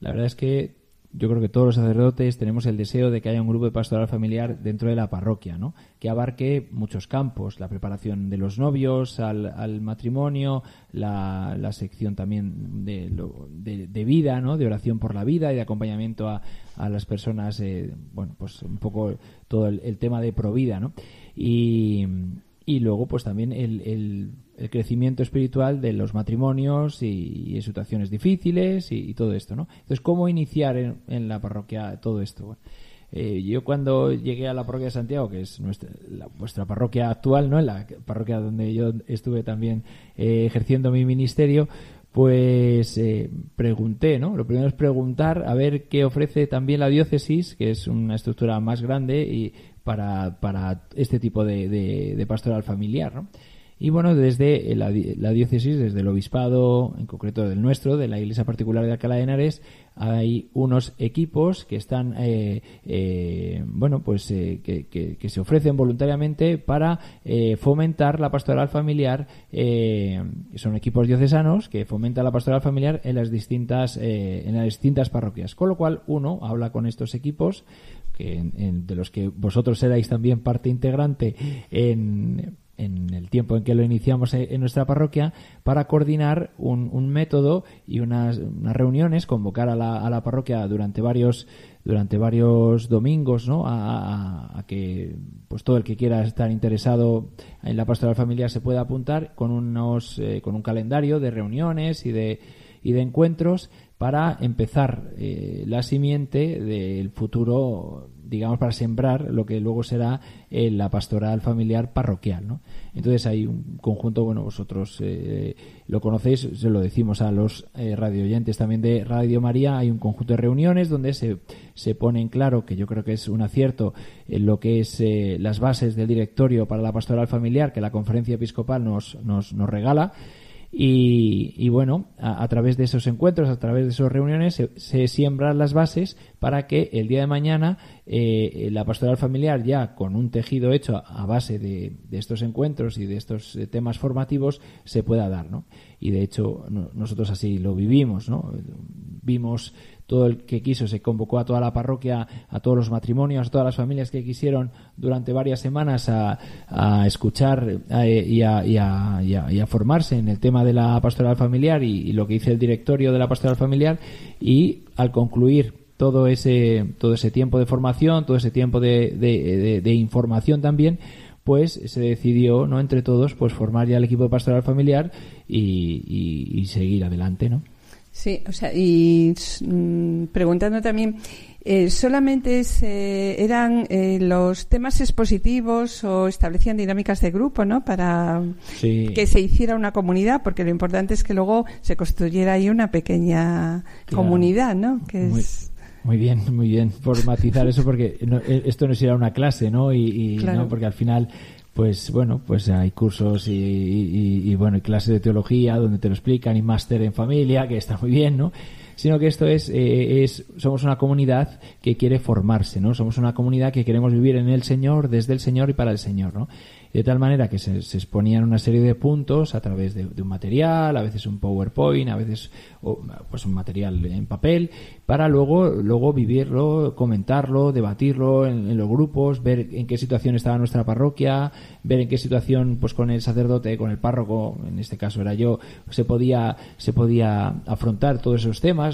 La verdad es que yo creo que todos los sacerdotes tenemos el deseo de que haya un grupo de pastoral familiar dentro de la parroquia, ¿no? Que abarque muchos campos, la preparación de los novios al, matrimonio, la, sección también de, de, vida, ¿no? De oración por la vida y de acompañamiento a, las personas, eh, bueno, pues un poco todo el, tema de provida, ¿no? Y, y luego, pues también el el crecimiento espiritual de los matrimonios y, situaciones difíciles y, todo esto, ¿no? Entonces, ¿cómo iniciar en, la parroquia todo esto? Eh, yo cuando llegué a la parroquia de Santiago, que es nuestra, vuestra parroquia actual, ¿no? En la parroquia donde yo estuve también eh, ejerciendo mi ministerio, pues eh, pregunté, ¿no? Lo primero es preguntar a ver qué ofrece también la diócesis, que es una estructura más grande y para, para este tipo de, de pastoral familiar, ¿no? Y bueno, desde la, diócesis, desde el obispado, en concreto del nuestro, de la iglesia particular de Alcalá de Henares, hay unos equipos que están, eh, eh, bueno, pues eh, que, se ofrecen voluntariamente para fomentar la pastoral familiar. son equipos diocesanos que fomentan la pastoral familiar en las distintas, en las distintas parroquias. Con lo cual, uno habla con estos equipos que de los que vosotros erais también parte integrante en en el tiempo en que lo iniciamos en nuestra parroquia para coordinar un, método y unas, reuniones, convocar a la, a la, parroquia durante varios durante varios domingos, ¿no? A, que pues todo el que quiera estar interesado en la pastoral familiar se pueda apuntar con unos eh, con un calendario de reuniones y de y de encuentros para empezar eh, la simiente del futuro digamos, para sembrar lo que luego será eh, la pastoral familiar parroquial, ¿no? Entonces hay un conjunto, bueno, vosotros eh, lo conocéis, se lo decimos a los eh, radio oyentes también de Radio María, hay un conjunto de reuniones donde se, se pone en claro, que yo creo que es un acierto, en lo que es las bases del directorio para la pastoral familiar que la conferencia episcopal nos, nos, nos regala, Y, bueno, a, través de esos encuentros, a través de esas reuniones, se, siembran las bases para que el día de mañana eh, la pastoral familiar, ya con un tejido hecho a, base de, estos encuentros y de estos eh, temas formativos, se pueda dar. ¿no? Y de hecho, nosotros así lo vivimos. ¿no? Vimos todo el que quiso, se convocó a toda la parroquia, a todos los matrimonios, a todas las familias que quisieron durante varias semanas a, escuchar eh, y, a, formarse en el tema de la pastoral familiar y, lo que dice el directorio de la pastoral familiar y al concluir todo ese todo ese tiempo de formación, todo ese tiempo de, información también, pues se decidió, no entre todos, pues formar ya el equipo de pastoral familiar y, y seguir adelante, ¿no? Sí, o sea, y mm, preguntando también, eh, ¿solamente eran eh, los temas expositivos o establecían dinámicas de grupo, ¿no? Para que se hiciera una comunidad, porque lo importante es que luego se construyera ahí una pequeña comunidad, ¿no? Que muy, es... muy bien, muy bien, por matizar eso, porque eh, esto no era una clase, ¿no? Y, ¿no? porque al final pues bueno, pues hay cursos y, y, bueno, y clases de teología donde te lo explican y máster en familia, que está muy bien, ¿no? Sino que esto es, eh, es, somos una comunidad que quiere formarse, ¿no? Somos una comunidad que queremos vivir en el Señor, desde el Señor y para el Señor, ¿no? de tal manera que se, exponían una serie de puntos a través de, un material, a veces un PowerPoint, a veces pues un material en papel, para luego, luego vivirlo, comentarlo, debatirlo en, los grupos, ver en qué situación estaba nuestra parroquia, ver en qué situación pues con el sacerdote, con el párroco, en este caso era yo, se podía, se podía afrontar todos esos temas,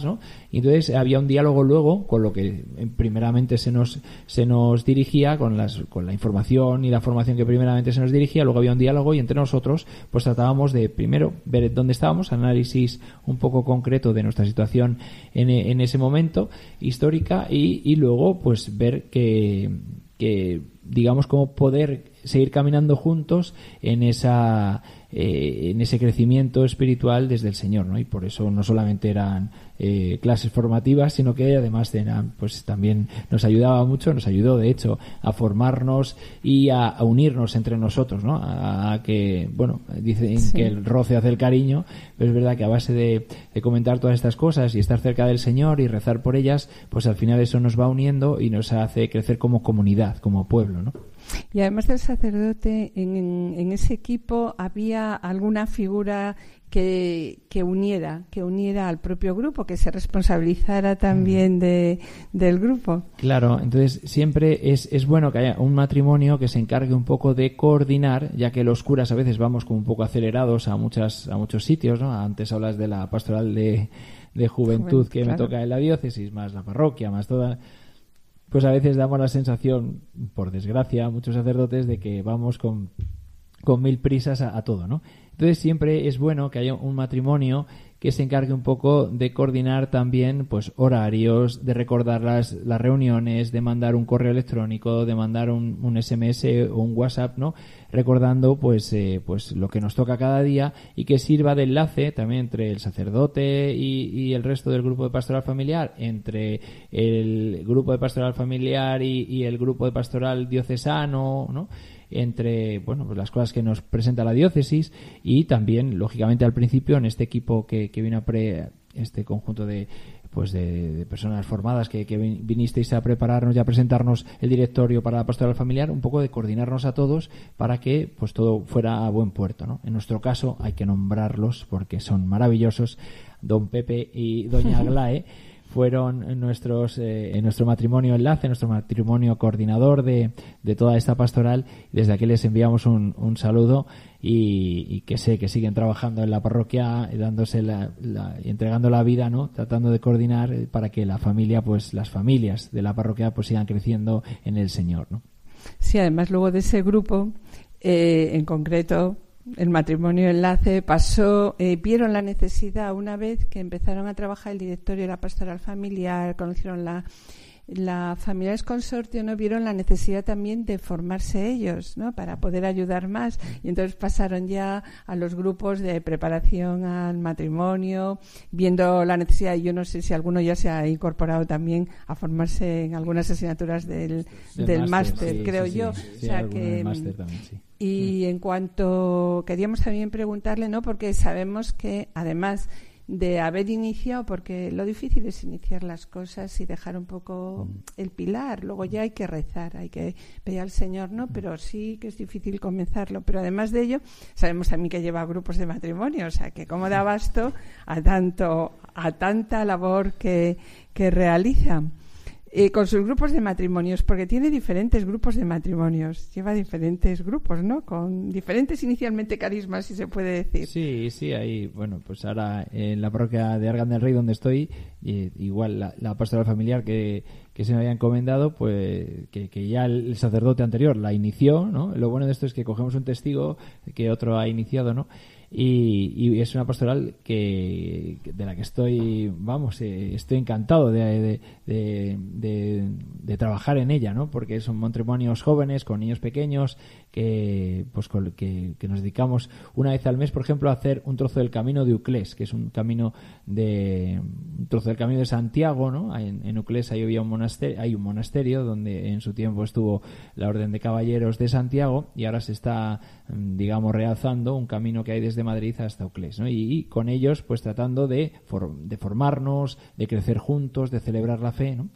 Y entonces había un diálogo luego con lo que primeramente se nos, se nos dirigía, con, las, con la información y la formación que primeramente se nos dirigía, luego había un diálogo y entre nosotros pues tratábamos de primero ver dónde estábamos, análisis un poco concreto de nuestra situación en, en ese momento histórica y, y luego pues ver que, que digamos cómo poder seguir caminando juntos en esa eh, en ese crecimiento espiritual desde el Señor, ¿no? Y por eso no solamente eran eh, clases formativas, sino que además eran, pues también nos ayudaba mucho, nos ayudó de hecho a formarnos y a, unirnos entre nosotros, ¿no? A, que, bueno, dicen que el roce hace el cariño, pero es verdad que a base de, de comentar todas estas cosas y estar cerca del Señor y rezar por ellas, pues al final eso nos va uniendo y nos hace crecer como comunidad, como pueblo, ¿no? Y además del sacerdote, en, ese equipo había alguna figura que, que, uniera, que uniera al propio grupo, que se responsabilizara también mm. de, del grupo. Claro, entonces siempre es, es bueno que haya un matrimonio que se encargue un poco de coordinar, ya que los curas a veces vamos como un poco acelerados a muchas a muchos sitios, ¿no? Antes hablas de la pastoral de, de juventud, que me toca en la diócesis, más la parroquia, más toda pues a veces damos la sensación, por desgracia, muchos sacerdotes, de que vamos con, con mil prisas a, todo, ¿no? Entonces siempre es bueno que haya un matrimonio que se encargue un poco de coordinar también pues horarios, de recordar las, las reuniones, de mandar un correo electrónico, de mandar un, SMS o un WhatsApp, ¿no? Recordando pues, eh, pues lo que nos toca cada día y que sirva de enlace también entre el sacerdote y, el resto del grupo de pastoral familiar, entre el grupo de pastoral familiar y el grupo de pastoral diocesano, ¿no? Entre bueno pues las cosas que nos presenta la diócesis y también lógicamente al principio en este equipo que, que vino a pre este conjunto de pues de, personas formadas que, que, vinisteis a prepararnos y a presentarnos el directorio para la pastoral familiar, un poco de coordinarnos a todos para que pues todo fuera a buen puerto. ¿no? En nuestro caso hay que nombrarlos porque son maravillosos, don Pepe y doña Aglae fueron nuestros, eh, nuestro matrimonio enlace, nuestro matrimonio coordinador de, de, toda esta pastoral. Desde aquí les enviamos un, un saludo y, que sé que siguen trabajando en la parroquia, dándose la, entregando la vida, ¿no? Tratando de coordinar para que la familia, pues las familias de la parroquia, pues sigan creciendo en el Señor, ¿no? Sí, además luego de ese grupo, eh, en concreto, el matrimonio enlace pasó, eh, vieron la necesidad una vez que empezaron a trabajar el directorio de la pastoral familiar, conocieron la, la familiares consortio, no vieron la necesidad también de formarse ellos, ¿no? Para poder ayudar más. Y entonces pasaron ya a los grupos de preparación al matrimonio, viendo la necesidad. Y yo no sé si alguno ya se ha incorporado también a formarse en algunas asignaturas del, del máster, creo yo. o sea que Y en cuanto queríamos también preguntarle, ¿no? Porque sabemos que además de haber iniciado, porque lo difícil es iniciar las cosas y dejar un poco mm. el pilar. Luego ya hay que rezar, hay que pedir al Señor, ¿no? Mm. Pero sí que es difícil comenzarlo. Pero además de ello, sabemos también que lleva grupos de matrimonio, o sea, que cómo da abasto a tanto, a tanta labor que, que realiza. Eh, con sus grupos de matrimonios, porque tiene diferentes grupos de matrimonios, lleva diferentes grupos, ¿no? Con diferentes inicialmente carismas, si se puede decir. Sí, sí, ahí, bueno, pues ahora en la parroquia de Argan del Rey, donde estoy, igual la, la, pastoral familiar que, que se me había encomendado, pues que, que, ya el sacerdote anterior la inició, ¿no? Lo bueno de esto es que cogemos un testigo que otro ha iniciado, ¿no? Y, es una pastoral que de la que estoy vamos eh, estoy encantado de, de, trabajar en ella no porque son matrimonios jóvenes con niños pequeños que pues que, nos dedicamos una vez al mes por ejemplo a hacer un trozo del camino de Uclés que es un camino de un trozo del camino de Santiago no en, en Uclés monasterio hay un monasterio donde en su tiempo estuvo la orden de caballeros de Santiago y ahora se está mm, digamos realzando un camino que hay desde de Madrid hasta Euclés, ¿no? y, con ellos pues tratando de, de formarnos, de crecer juntos, de celebrar la fe, ¿no?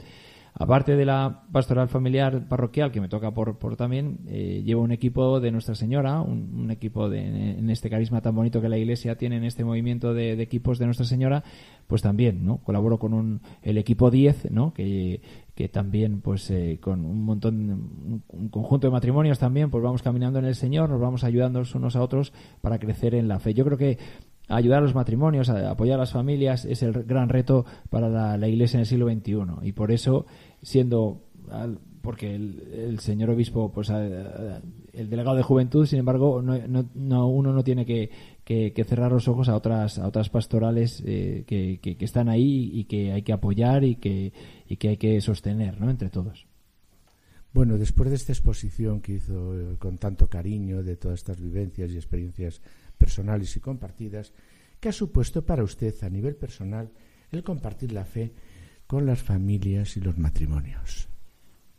Aparte de la pastoral familiar parroquial que me toca por, por también, eh, llevo un equipo de Nuestra Señora, un, equipo de, en este carisma tan bonito que la Iglesia tiene en este movimiento de, equipos de Nuestra Señora, pues también, ¿no? Colaboro con un, el equipo 10, ¿no? Que, que también pues eh, con un montón un, conjunto de matrimonios también pues vamos caminando en el Señor nos vamos ayudando unos a otros para crecer en la fe yo creo que ayudar a los matrimonios apoyar a las familias es el gran reto para la, Iglesia en el siglo XXI y por eso siendo porque el, señor obispo pues el delegado de juventud sin embargo no, no, uno no tiene que, que, cerrar los ojos a otras a otras pastorales eh, que, que, están ahí y que hay que apoyar y que, y que hay que sostener ¿no? entre todos. Bueno, después de esta exposición que hizo eh, con tanto cariño de todas estas vivencias y experiencias personales y compartidas, ¿qué ha supuesto para usted a nivel personal el compartir la fe con las familias y los matrimonios?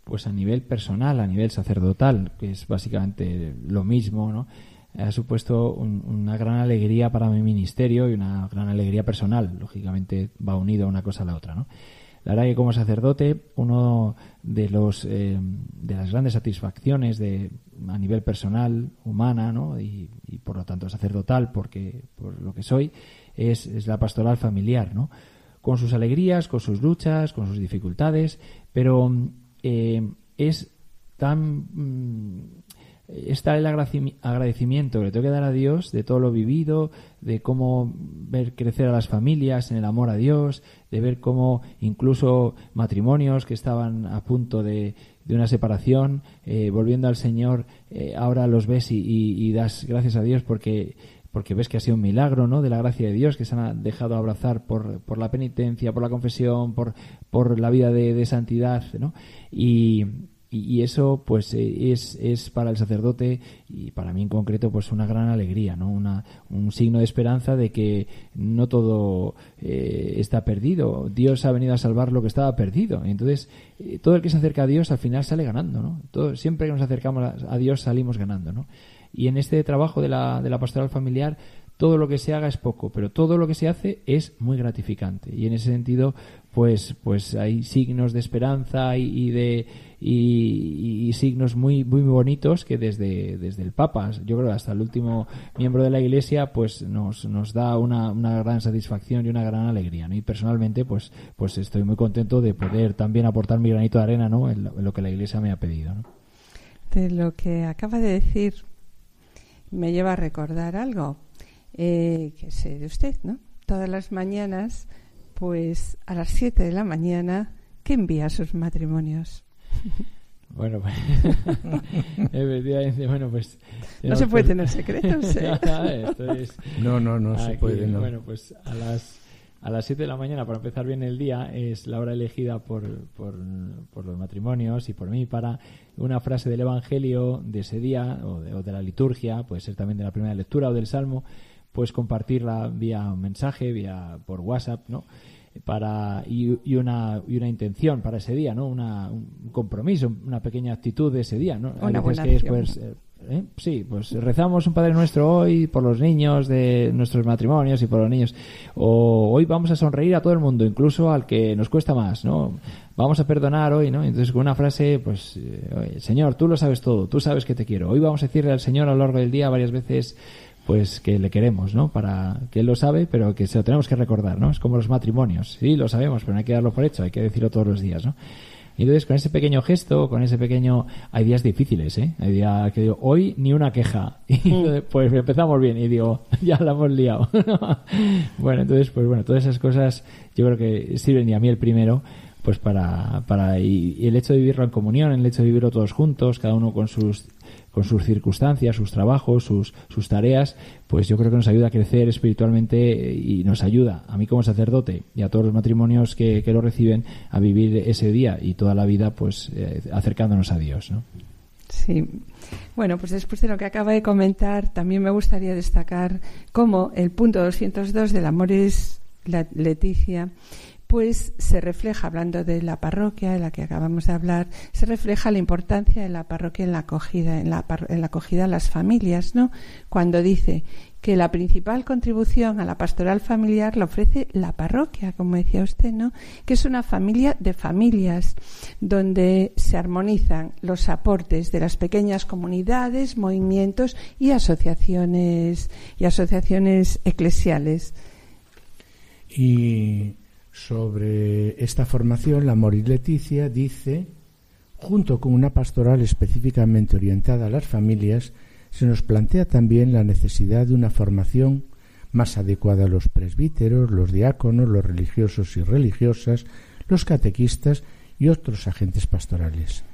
Pues a nivel personal, a nivel sacerdotal, que es básicamente lo mismo, ¿no? ha supuesto una gran alegría para mi ministerio y una gran alegría personal. Lógicamente va unido una cosa a la otra, ¿no? La verdad que como sacerdote, uno de los eh, de las grandes satisfacciones de a nivel personal, humana, ¿no? y, por lo tanto sacerdotal, porque por lo que soy, es, la pastoral familiar, ¿no? Con sus alegrías, con sus luchas, con sus dificultades, pero eh, es tan mm, está el agradecimiento que le tengo que dar a Dios de todo lo vivido, de cómo ver crecer a las familias en el amor a Dios, de ver cómo incluso matrimonios que estaban a punto de, de una separación, eh, volviendo al Señor, eh, ahora los ves y, das gracias a Dios porque porque ves que ha sido un milagro, ¿no? De la gracia de Dios, que se han dejado abrazar por, por la penitencia, por la confesión, por, por la vida de, de santidad, ¿no? Y, y, eso pues eh, es, es para el sacerdote y para mí en concreto pues una gran alegría no una, un signo de esperanza de que no todo eh, está perdido. Dios ha venido a salvar lo que estaba perdido. Entonces eh, todo el que se acerca a Dios al final sale ganando no todo, siempre que nos acercamos a, Dios salimos ganando no y en este trabajo de la, de la pastoral familiar todo lo que se haga es poco, pero todo lo que se hace es muy gratificante. Y en ese sentido, pues, pues hay signos de esperanza y, de y, signos muy, muy bonitos que desde, desde el Papa, yo creo hasta el último miembro de la Iglesia, pues nos, nos da una, una gran satisfacción y una gran alegría. Y personalmente, pues, pues estoy muy contento de poder también aportar mi granito de arena ¿no? en, lo, que la Iglesia me ha pedido. De lo que acaba de decir, me lleva a recordar algo eh, que sé de usted, ¿no? Todas las mañanas, pues a las 7 de la mañana, que envía sus matrimonios. Bueno, pues, bueno, pues no se puede tener secretos. ¿eh? No, no, no se puede. No. Bueno, pues a las a las 7 de la mañana para empezar bien el día es la hora elegida por, por, por, los matrimonios y por mí para una frase del Evangelio de ese día o de, o de la liturgia, puede ser también de la primera lectura o del Salmo puedes compartirla vía mensaje, vía por WhatsApp, ¿no? Para, y, y, una, y una intención para ese día, ¿no? Una, un compromiso, una pequeña actitud de ese día, ¿no? Una que es pues, eh, ¿eh? Sí, pues rezamos un Padre Nuestro hoy por los niños de nuestros matrimonios y por los niños. O hoy vamos a sonreír a todo el mundo, incluso al que nos cuesta más, ¿no? Vamos a perdonar hoy, ¿no? Entonces con una frase, pues, eh, Señor, tú lo sabes todo, tú sabes que te quiero. Hoy vamos a decirle al Señor a lo largo del día varias veces pues que le queremos, ¿no? Para que él lo sabe, pero que se lo tenemos que recordar, ¿no? Es como los matrimonios. Sí, lo sabemos, pero no hay que darlo por hecho, hay que decirlo todos los días, ¿no? Y entonces con ese pequeño gesto, con ese pequeño... Hay días difíciles, ¿eh? Hay días que digo, hoy ni una queja. Y mm. pues empezamos bien y digo, ya la hemos liado. bueno, entonces, pues bueno, todas esas cosas yo creo que sirven y a mí el primero pues para, para y, el hecho de vivirlo en comunión, el hecho de vivirlo todos juntos, cada uno con sus con sus circunstancias, sus trabajos, sus, sus tareas, pues yo creo que nos ayuda a crecer espiritualmente y nos ayuda, a mí como sacerdote y a todos los matrimonios que, que lo reciben, a vivir ese día y toda la vida pues eh, acercándonos a Dios. ¿no? Sí. Bueno, pues después de lo que acaba de comentar, también me gustaría destacar cómo el punto 202 del Amores Leticia pues se refleja, hablando de la parroquia de la que acabamos de hablar, se refleja la importancia de la parroquia en la acogida, en la, acogida a las familias, ¿no? Cuando dice que la principal contribución a la pastoral familiar la ofrece la parroquia, como decía usted, ¿no? Que es una familia de familias donde se armonizan los aportes de las pequeñas comunidades, movimientos y asociaciones y asociaciones eclesiales. Y sobre esta formación, la Moris Leticia dice, junto con una pastoral específicamente orientada a las familias, se nos plantea también la necesidad de una formación más adecuada a los presbíteros, los diáconos, los religiosos y religiosas, los catequistas y otros agentes pastorales.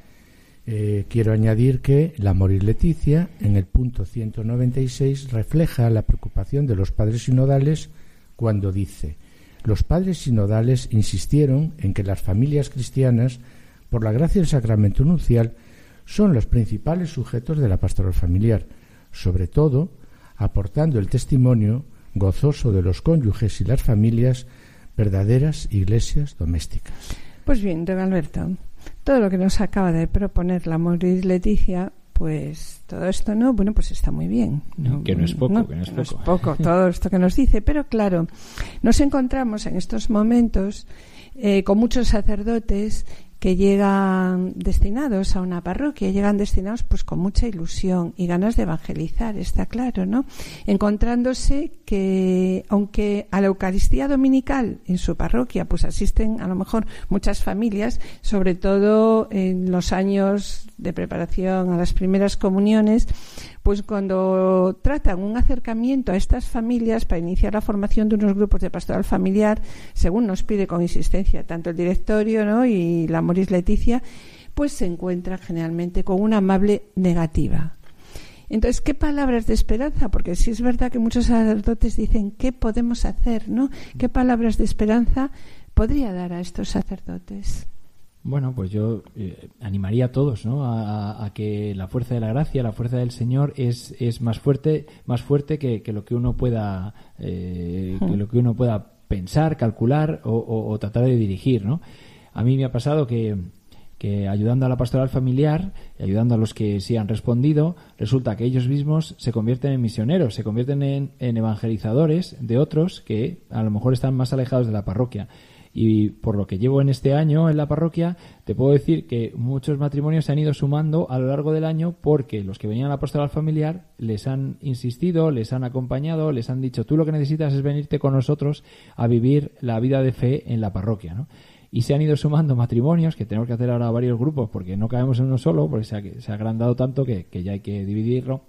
Eh, quiero añadir que la Moris Leticia, en el punto 196, refleja la preocupación de los padres sinodales cuando dice los padres sinodales insistieron en que las familias cristianas, por la gracia del sacramento nupcial, son los principales sujetos de la pastoral familiar, sobre todo aportando el testimonio gozoso de los cónyuges y las familias verdaderas iglesias domésticas. Pues bien, don Alberto, todo lo que nos acaba de proponer la Moris Leticia pues todo esto no, bueno, pues está muy bien. que no es poco, que no es poco. No es poco todo esto que nos dice, pero claro, nos encontramos en estos momentos eh, con muchos sacerdotes que llegan destinados a una parroquia, llegan destinados pues con mucha ilusión y ganas de evangelizar, está claro, ¿no? Encontrándose que aunque a la Eucaristía dominical en su parroquia pues asisten a lo mejor muchas familias, sobre todo en los años de preparación a las primeras comuniones, pues cuando tratan un acercamiento a estas familias para iniciar la formación de unos grupos de pastoral familiar, según nos pide con insistencia tanto el directorio ¿no? y la Moris Leticia, pues se encuentran generalmente con una amable negativa. Entonces, ¿qué palabras de esperanza? Porque sí es verdad que muchos sacerdotes dicen, ¿qué podemos hacer? ¿no? ¿Qué palabras de esperanza podría dar a estos sacerdotes? Bueno, pues yo eh, animaría a todos, ¿no? A, que la fuerza de la gracia, la fuerza del Señor es, es más fuerte, más fuerte que, lo que uno pueda, eh, que lo que uno pueda pensar, calcular o, tratar de dirigir, ¿no? A mí me ha pasado que, que ayudando a la pastoral familiar y ayudando a los que sí han respondido, resulta que ellos mismos se convierten en misioneros, se convierten en evangelizadores de otros que a lo mejor están más alejados de la parroquia. Y por lo que llevo en este año en la parroquia, te puedo decir que muchos matrimonios se han ido sumando a lo largo del año porque los que venían a la pastoral familiar les han insistido, les han acompañado, les han dicho, tú lo que necesitas es venirte con nosotros a vivir la vida de fe en la parroquia, ¿no? y se han ido sumando matrimonios, que tenemos que hacer ahora varios grupos porque no caemos en uno solo, porque se ha, se ha agrandado tanto que, que, ya hay que dividirlo.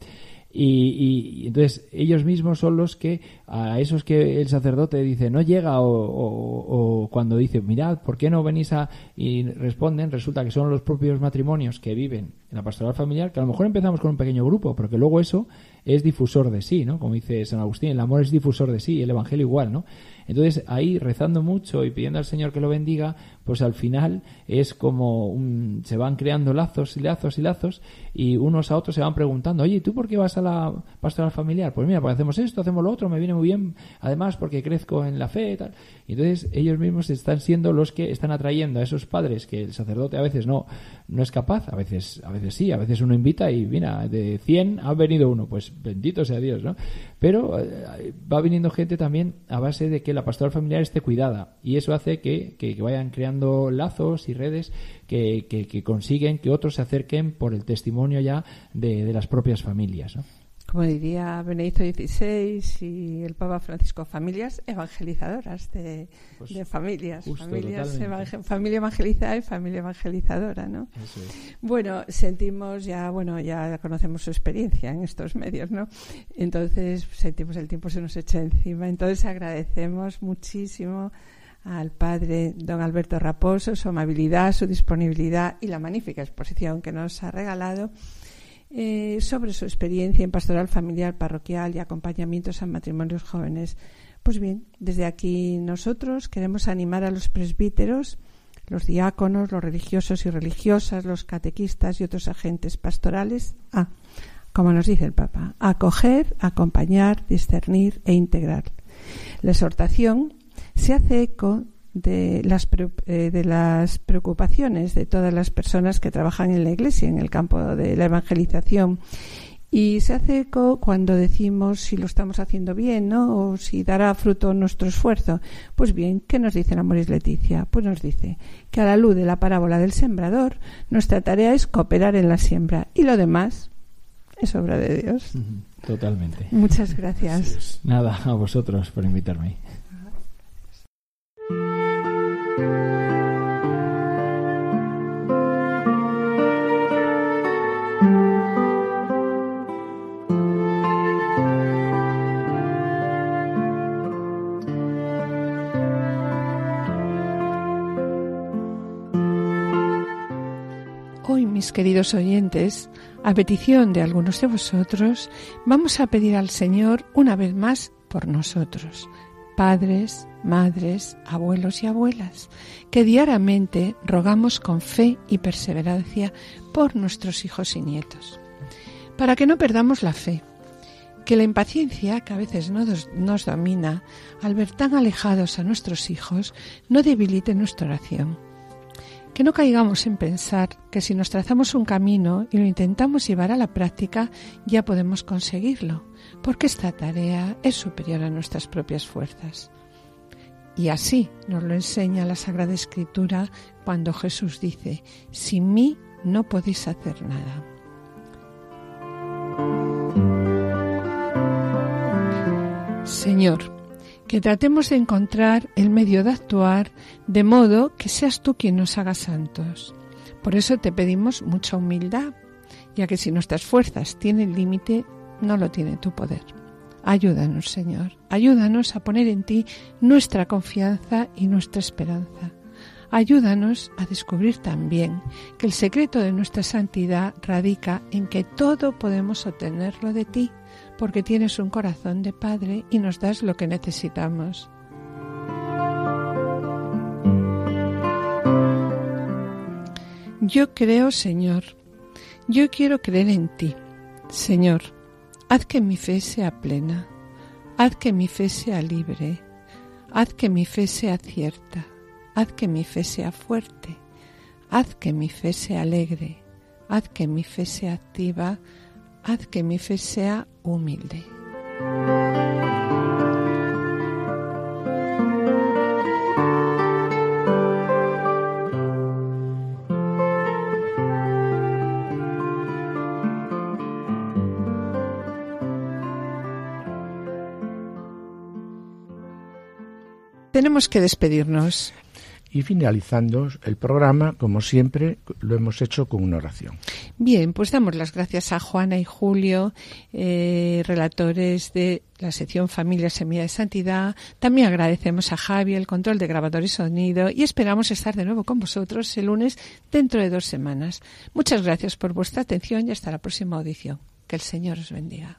Y, entonces ellos mismos son los que a esos que el sacerdote dice no llega o, cuando dice mirad por qué no venís a y responden resulta que son los propios matrimonios que viven en la pastoral familiar que a lo mejor empezamos con un pequeño grupo pero luego eso es difusor de sí, ¿no? Como dice San Agustín, el amor es difusor de sí, el Evangelio igual, ¿no? Entonces ahí rezando mucho y pidiendo al Señor que lo bendiga, pues al final es como un, se van creando lazos y lazos y lazos y unos a otros se van preguntando, oye, ¿tú por qué vas a la pastoral familiar? Pues mira, pues hacemos esto, hacemos lo otro, me viene muy bien, además porque crezco en la fe y tal. Y entonces ellos mismos están siendo los que están atrayendo a esos padres que el sacerdote a veces no, no es capaz, a veces sí, a veces uno invita y mira, de 100 ha venido uno, pues bendito sea Dios, ¿no? Pero eh, va viniendo gente también a base de que la pastoral familiar esté cuidada y eso hace que, que, vayan creando lazos y redes que, que, consiguen que otros se acerquen por el testimonio ya de, de las propias familias. ¿no? Como diría Benedicto XVI y el Papa Francisco, familias evangelizadoras de, pues familias, familias familia evangelizada y familia evangelizadora, ¿no? Bueno, sentimos ya, bueno, ya conocemos su experiencia en estos medios, ¿no? Entonces sentimos el tiempo se nos echa encima, entonces agradecemos muchísimo al padre don Alberto Raposo su amabilidad, su disponibilidad y la magnífica exposición que nos ha regalado eh, sobre su experiencia en pastoral familiar parroquial y acompañamientos a matrimonios jóvenes. Pues bien, desde aquí nosotros queremos animar a los presbíteros, los diáconos, los religiosos y religiosas, los catequistas y otros agentes pastorales a, como nos dice el Papa, acoger, acompañar, discernir e integrar. La exhortación se hace eco de las, eh, de las preocupaciones de todas las personas que trabajan en la Iglesia, en el campo de la evangelización. Y se hace eco cuando decimos si lo estamos haciendo bien, ¿no? O si dará fruto nuestro esfuerzo. Pues bien, ¿qué nos dice la Moris Leticia? Pues nos dice que a la luz de la parábola del sembrador, nuestra tarea es cooperar en la siembra y lo demás es obra de Dios. Totalmente. Muchas gracias. Nada, a vosotros por invitarme. Queridos oyentes, a petición de algunos de vosotros, vamos a pedir al Señor una vez más por nosotros, padres, madres, abuelos y abuelas, que diariamente rogamos con fe y perseverancia por nuestros hijos y nietos, para que no perdamos la fe, que la impaciencia que a veces nos domina al ver tan alejados a nuestros hijos no debilite nuestra oración que no caigamos en pensar que si nos trazamos un camino y lo intentamos llevar a la práctica, ya podemos conseguirlo, porque esta tarea es superior a nuestras propias fuerzas. Y así nos lo enseña la Sagrada Escritura cuando Jesús dice, sin mí no podéis hacer nada. Señor, que tratemos de encontrar el medio de actuar de modo que seas tú quien nos haga santos. Por eso te pedimos mucha humildad, ya que si nuestras fuerzas tienen límite, no lo tiene tu poder. Ayúdanos, Señor, ayúdanos a poner en ti nuestra confianza y nuestra esperanza. Ayúdanos a descubrir también que el secreto de nuestra santidad radica en que todo podemos obtenerlo de ti porque tienes un corazón de Padre y nos das lo que necesitamos. Yo creo, Señor, yo quiero creer en ti. Señor, haz que mi fe sea plena, haz que mi fe sea libre, haz que mi fe sea cierta, haz que mi fe sea fuerte, haz que mi fe sea alegre, haz que mi fe sea activa, haz que mi fe sea humilde. Tenemos que despedirnos. Y finalizando el programa, como siempre, lo hemos hecho con una oración. Bien, pues damos las gracias a Juana y Julio, eh, relatores de la sección Familia Semilla de Santidad. También agradecemos a Javi el control de grabador y sonido y esperamos estar de nuevo con vosotros el lunes dentro de dos semanas. Muchas gracias por vuestra atención y hasta la próxima audición. Que el Señor os bendiga.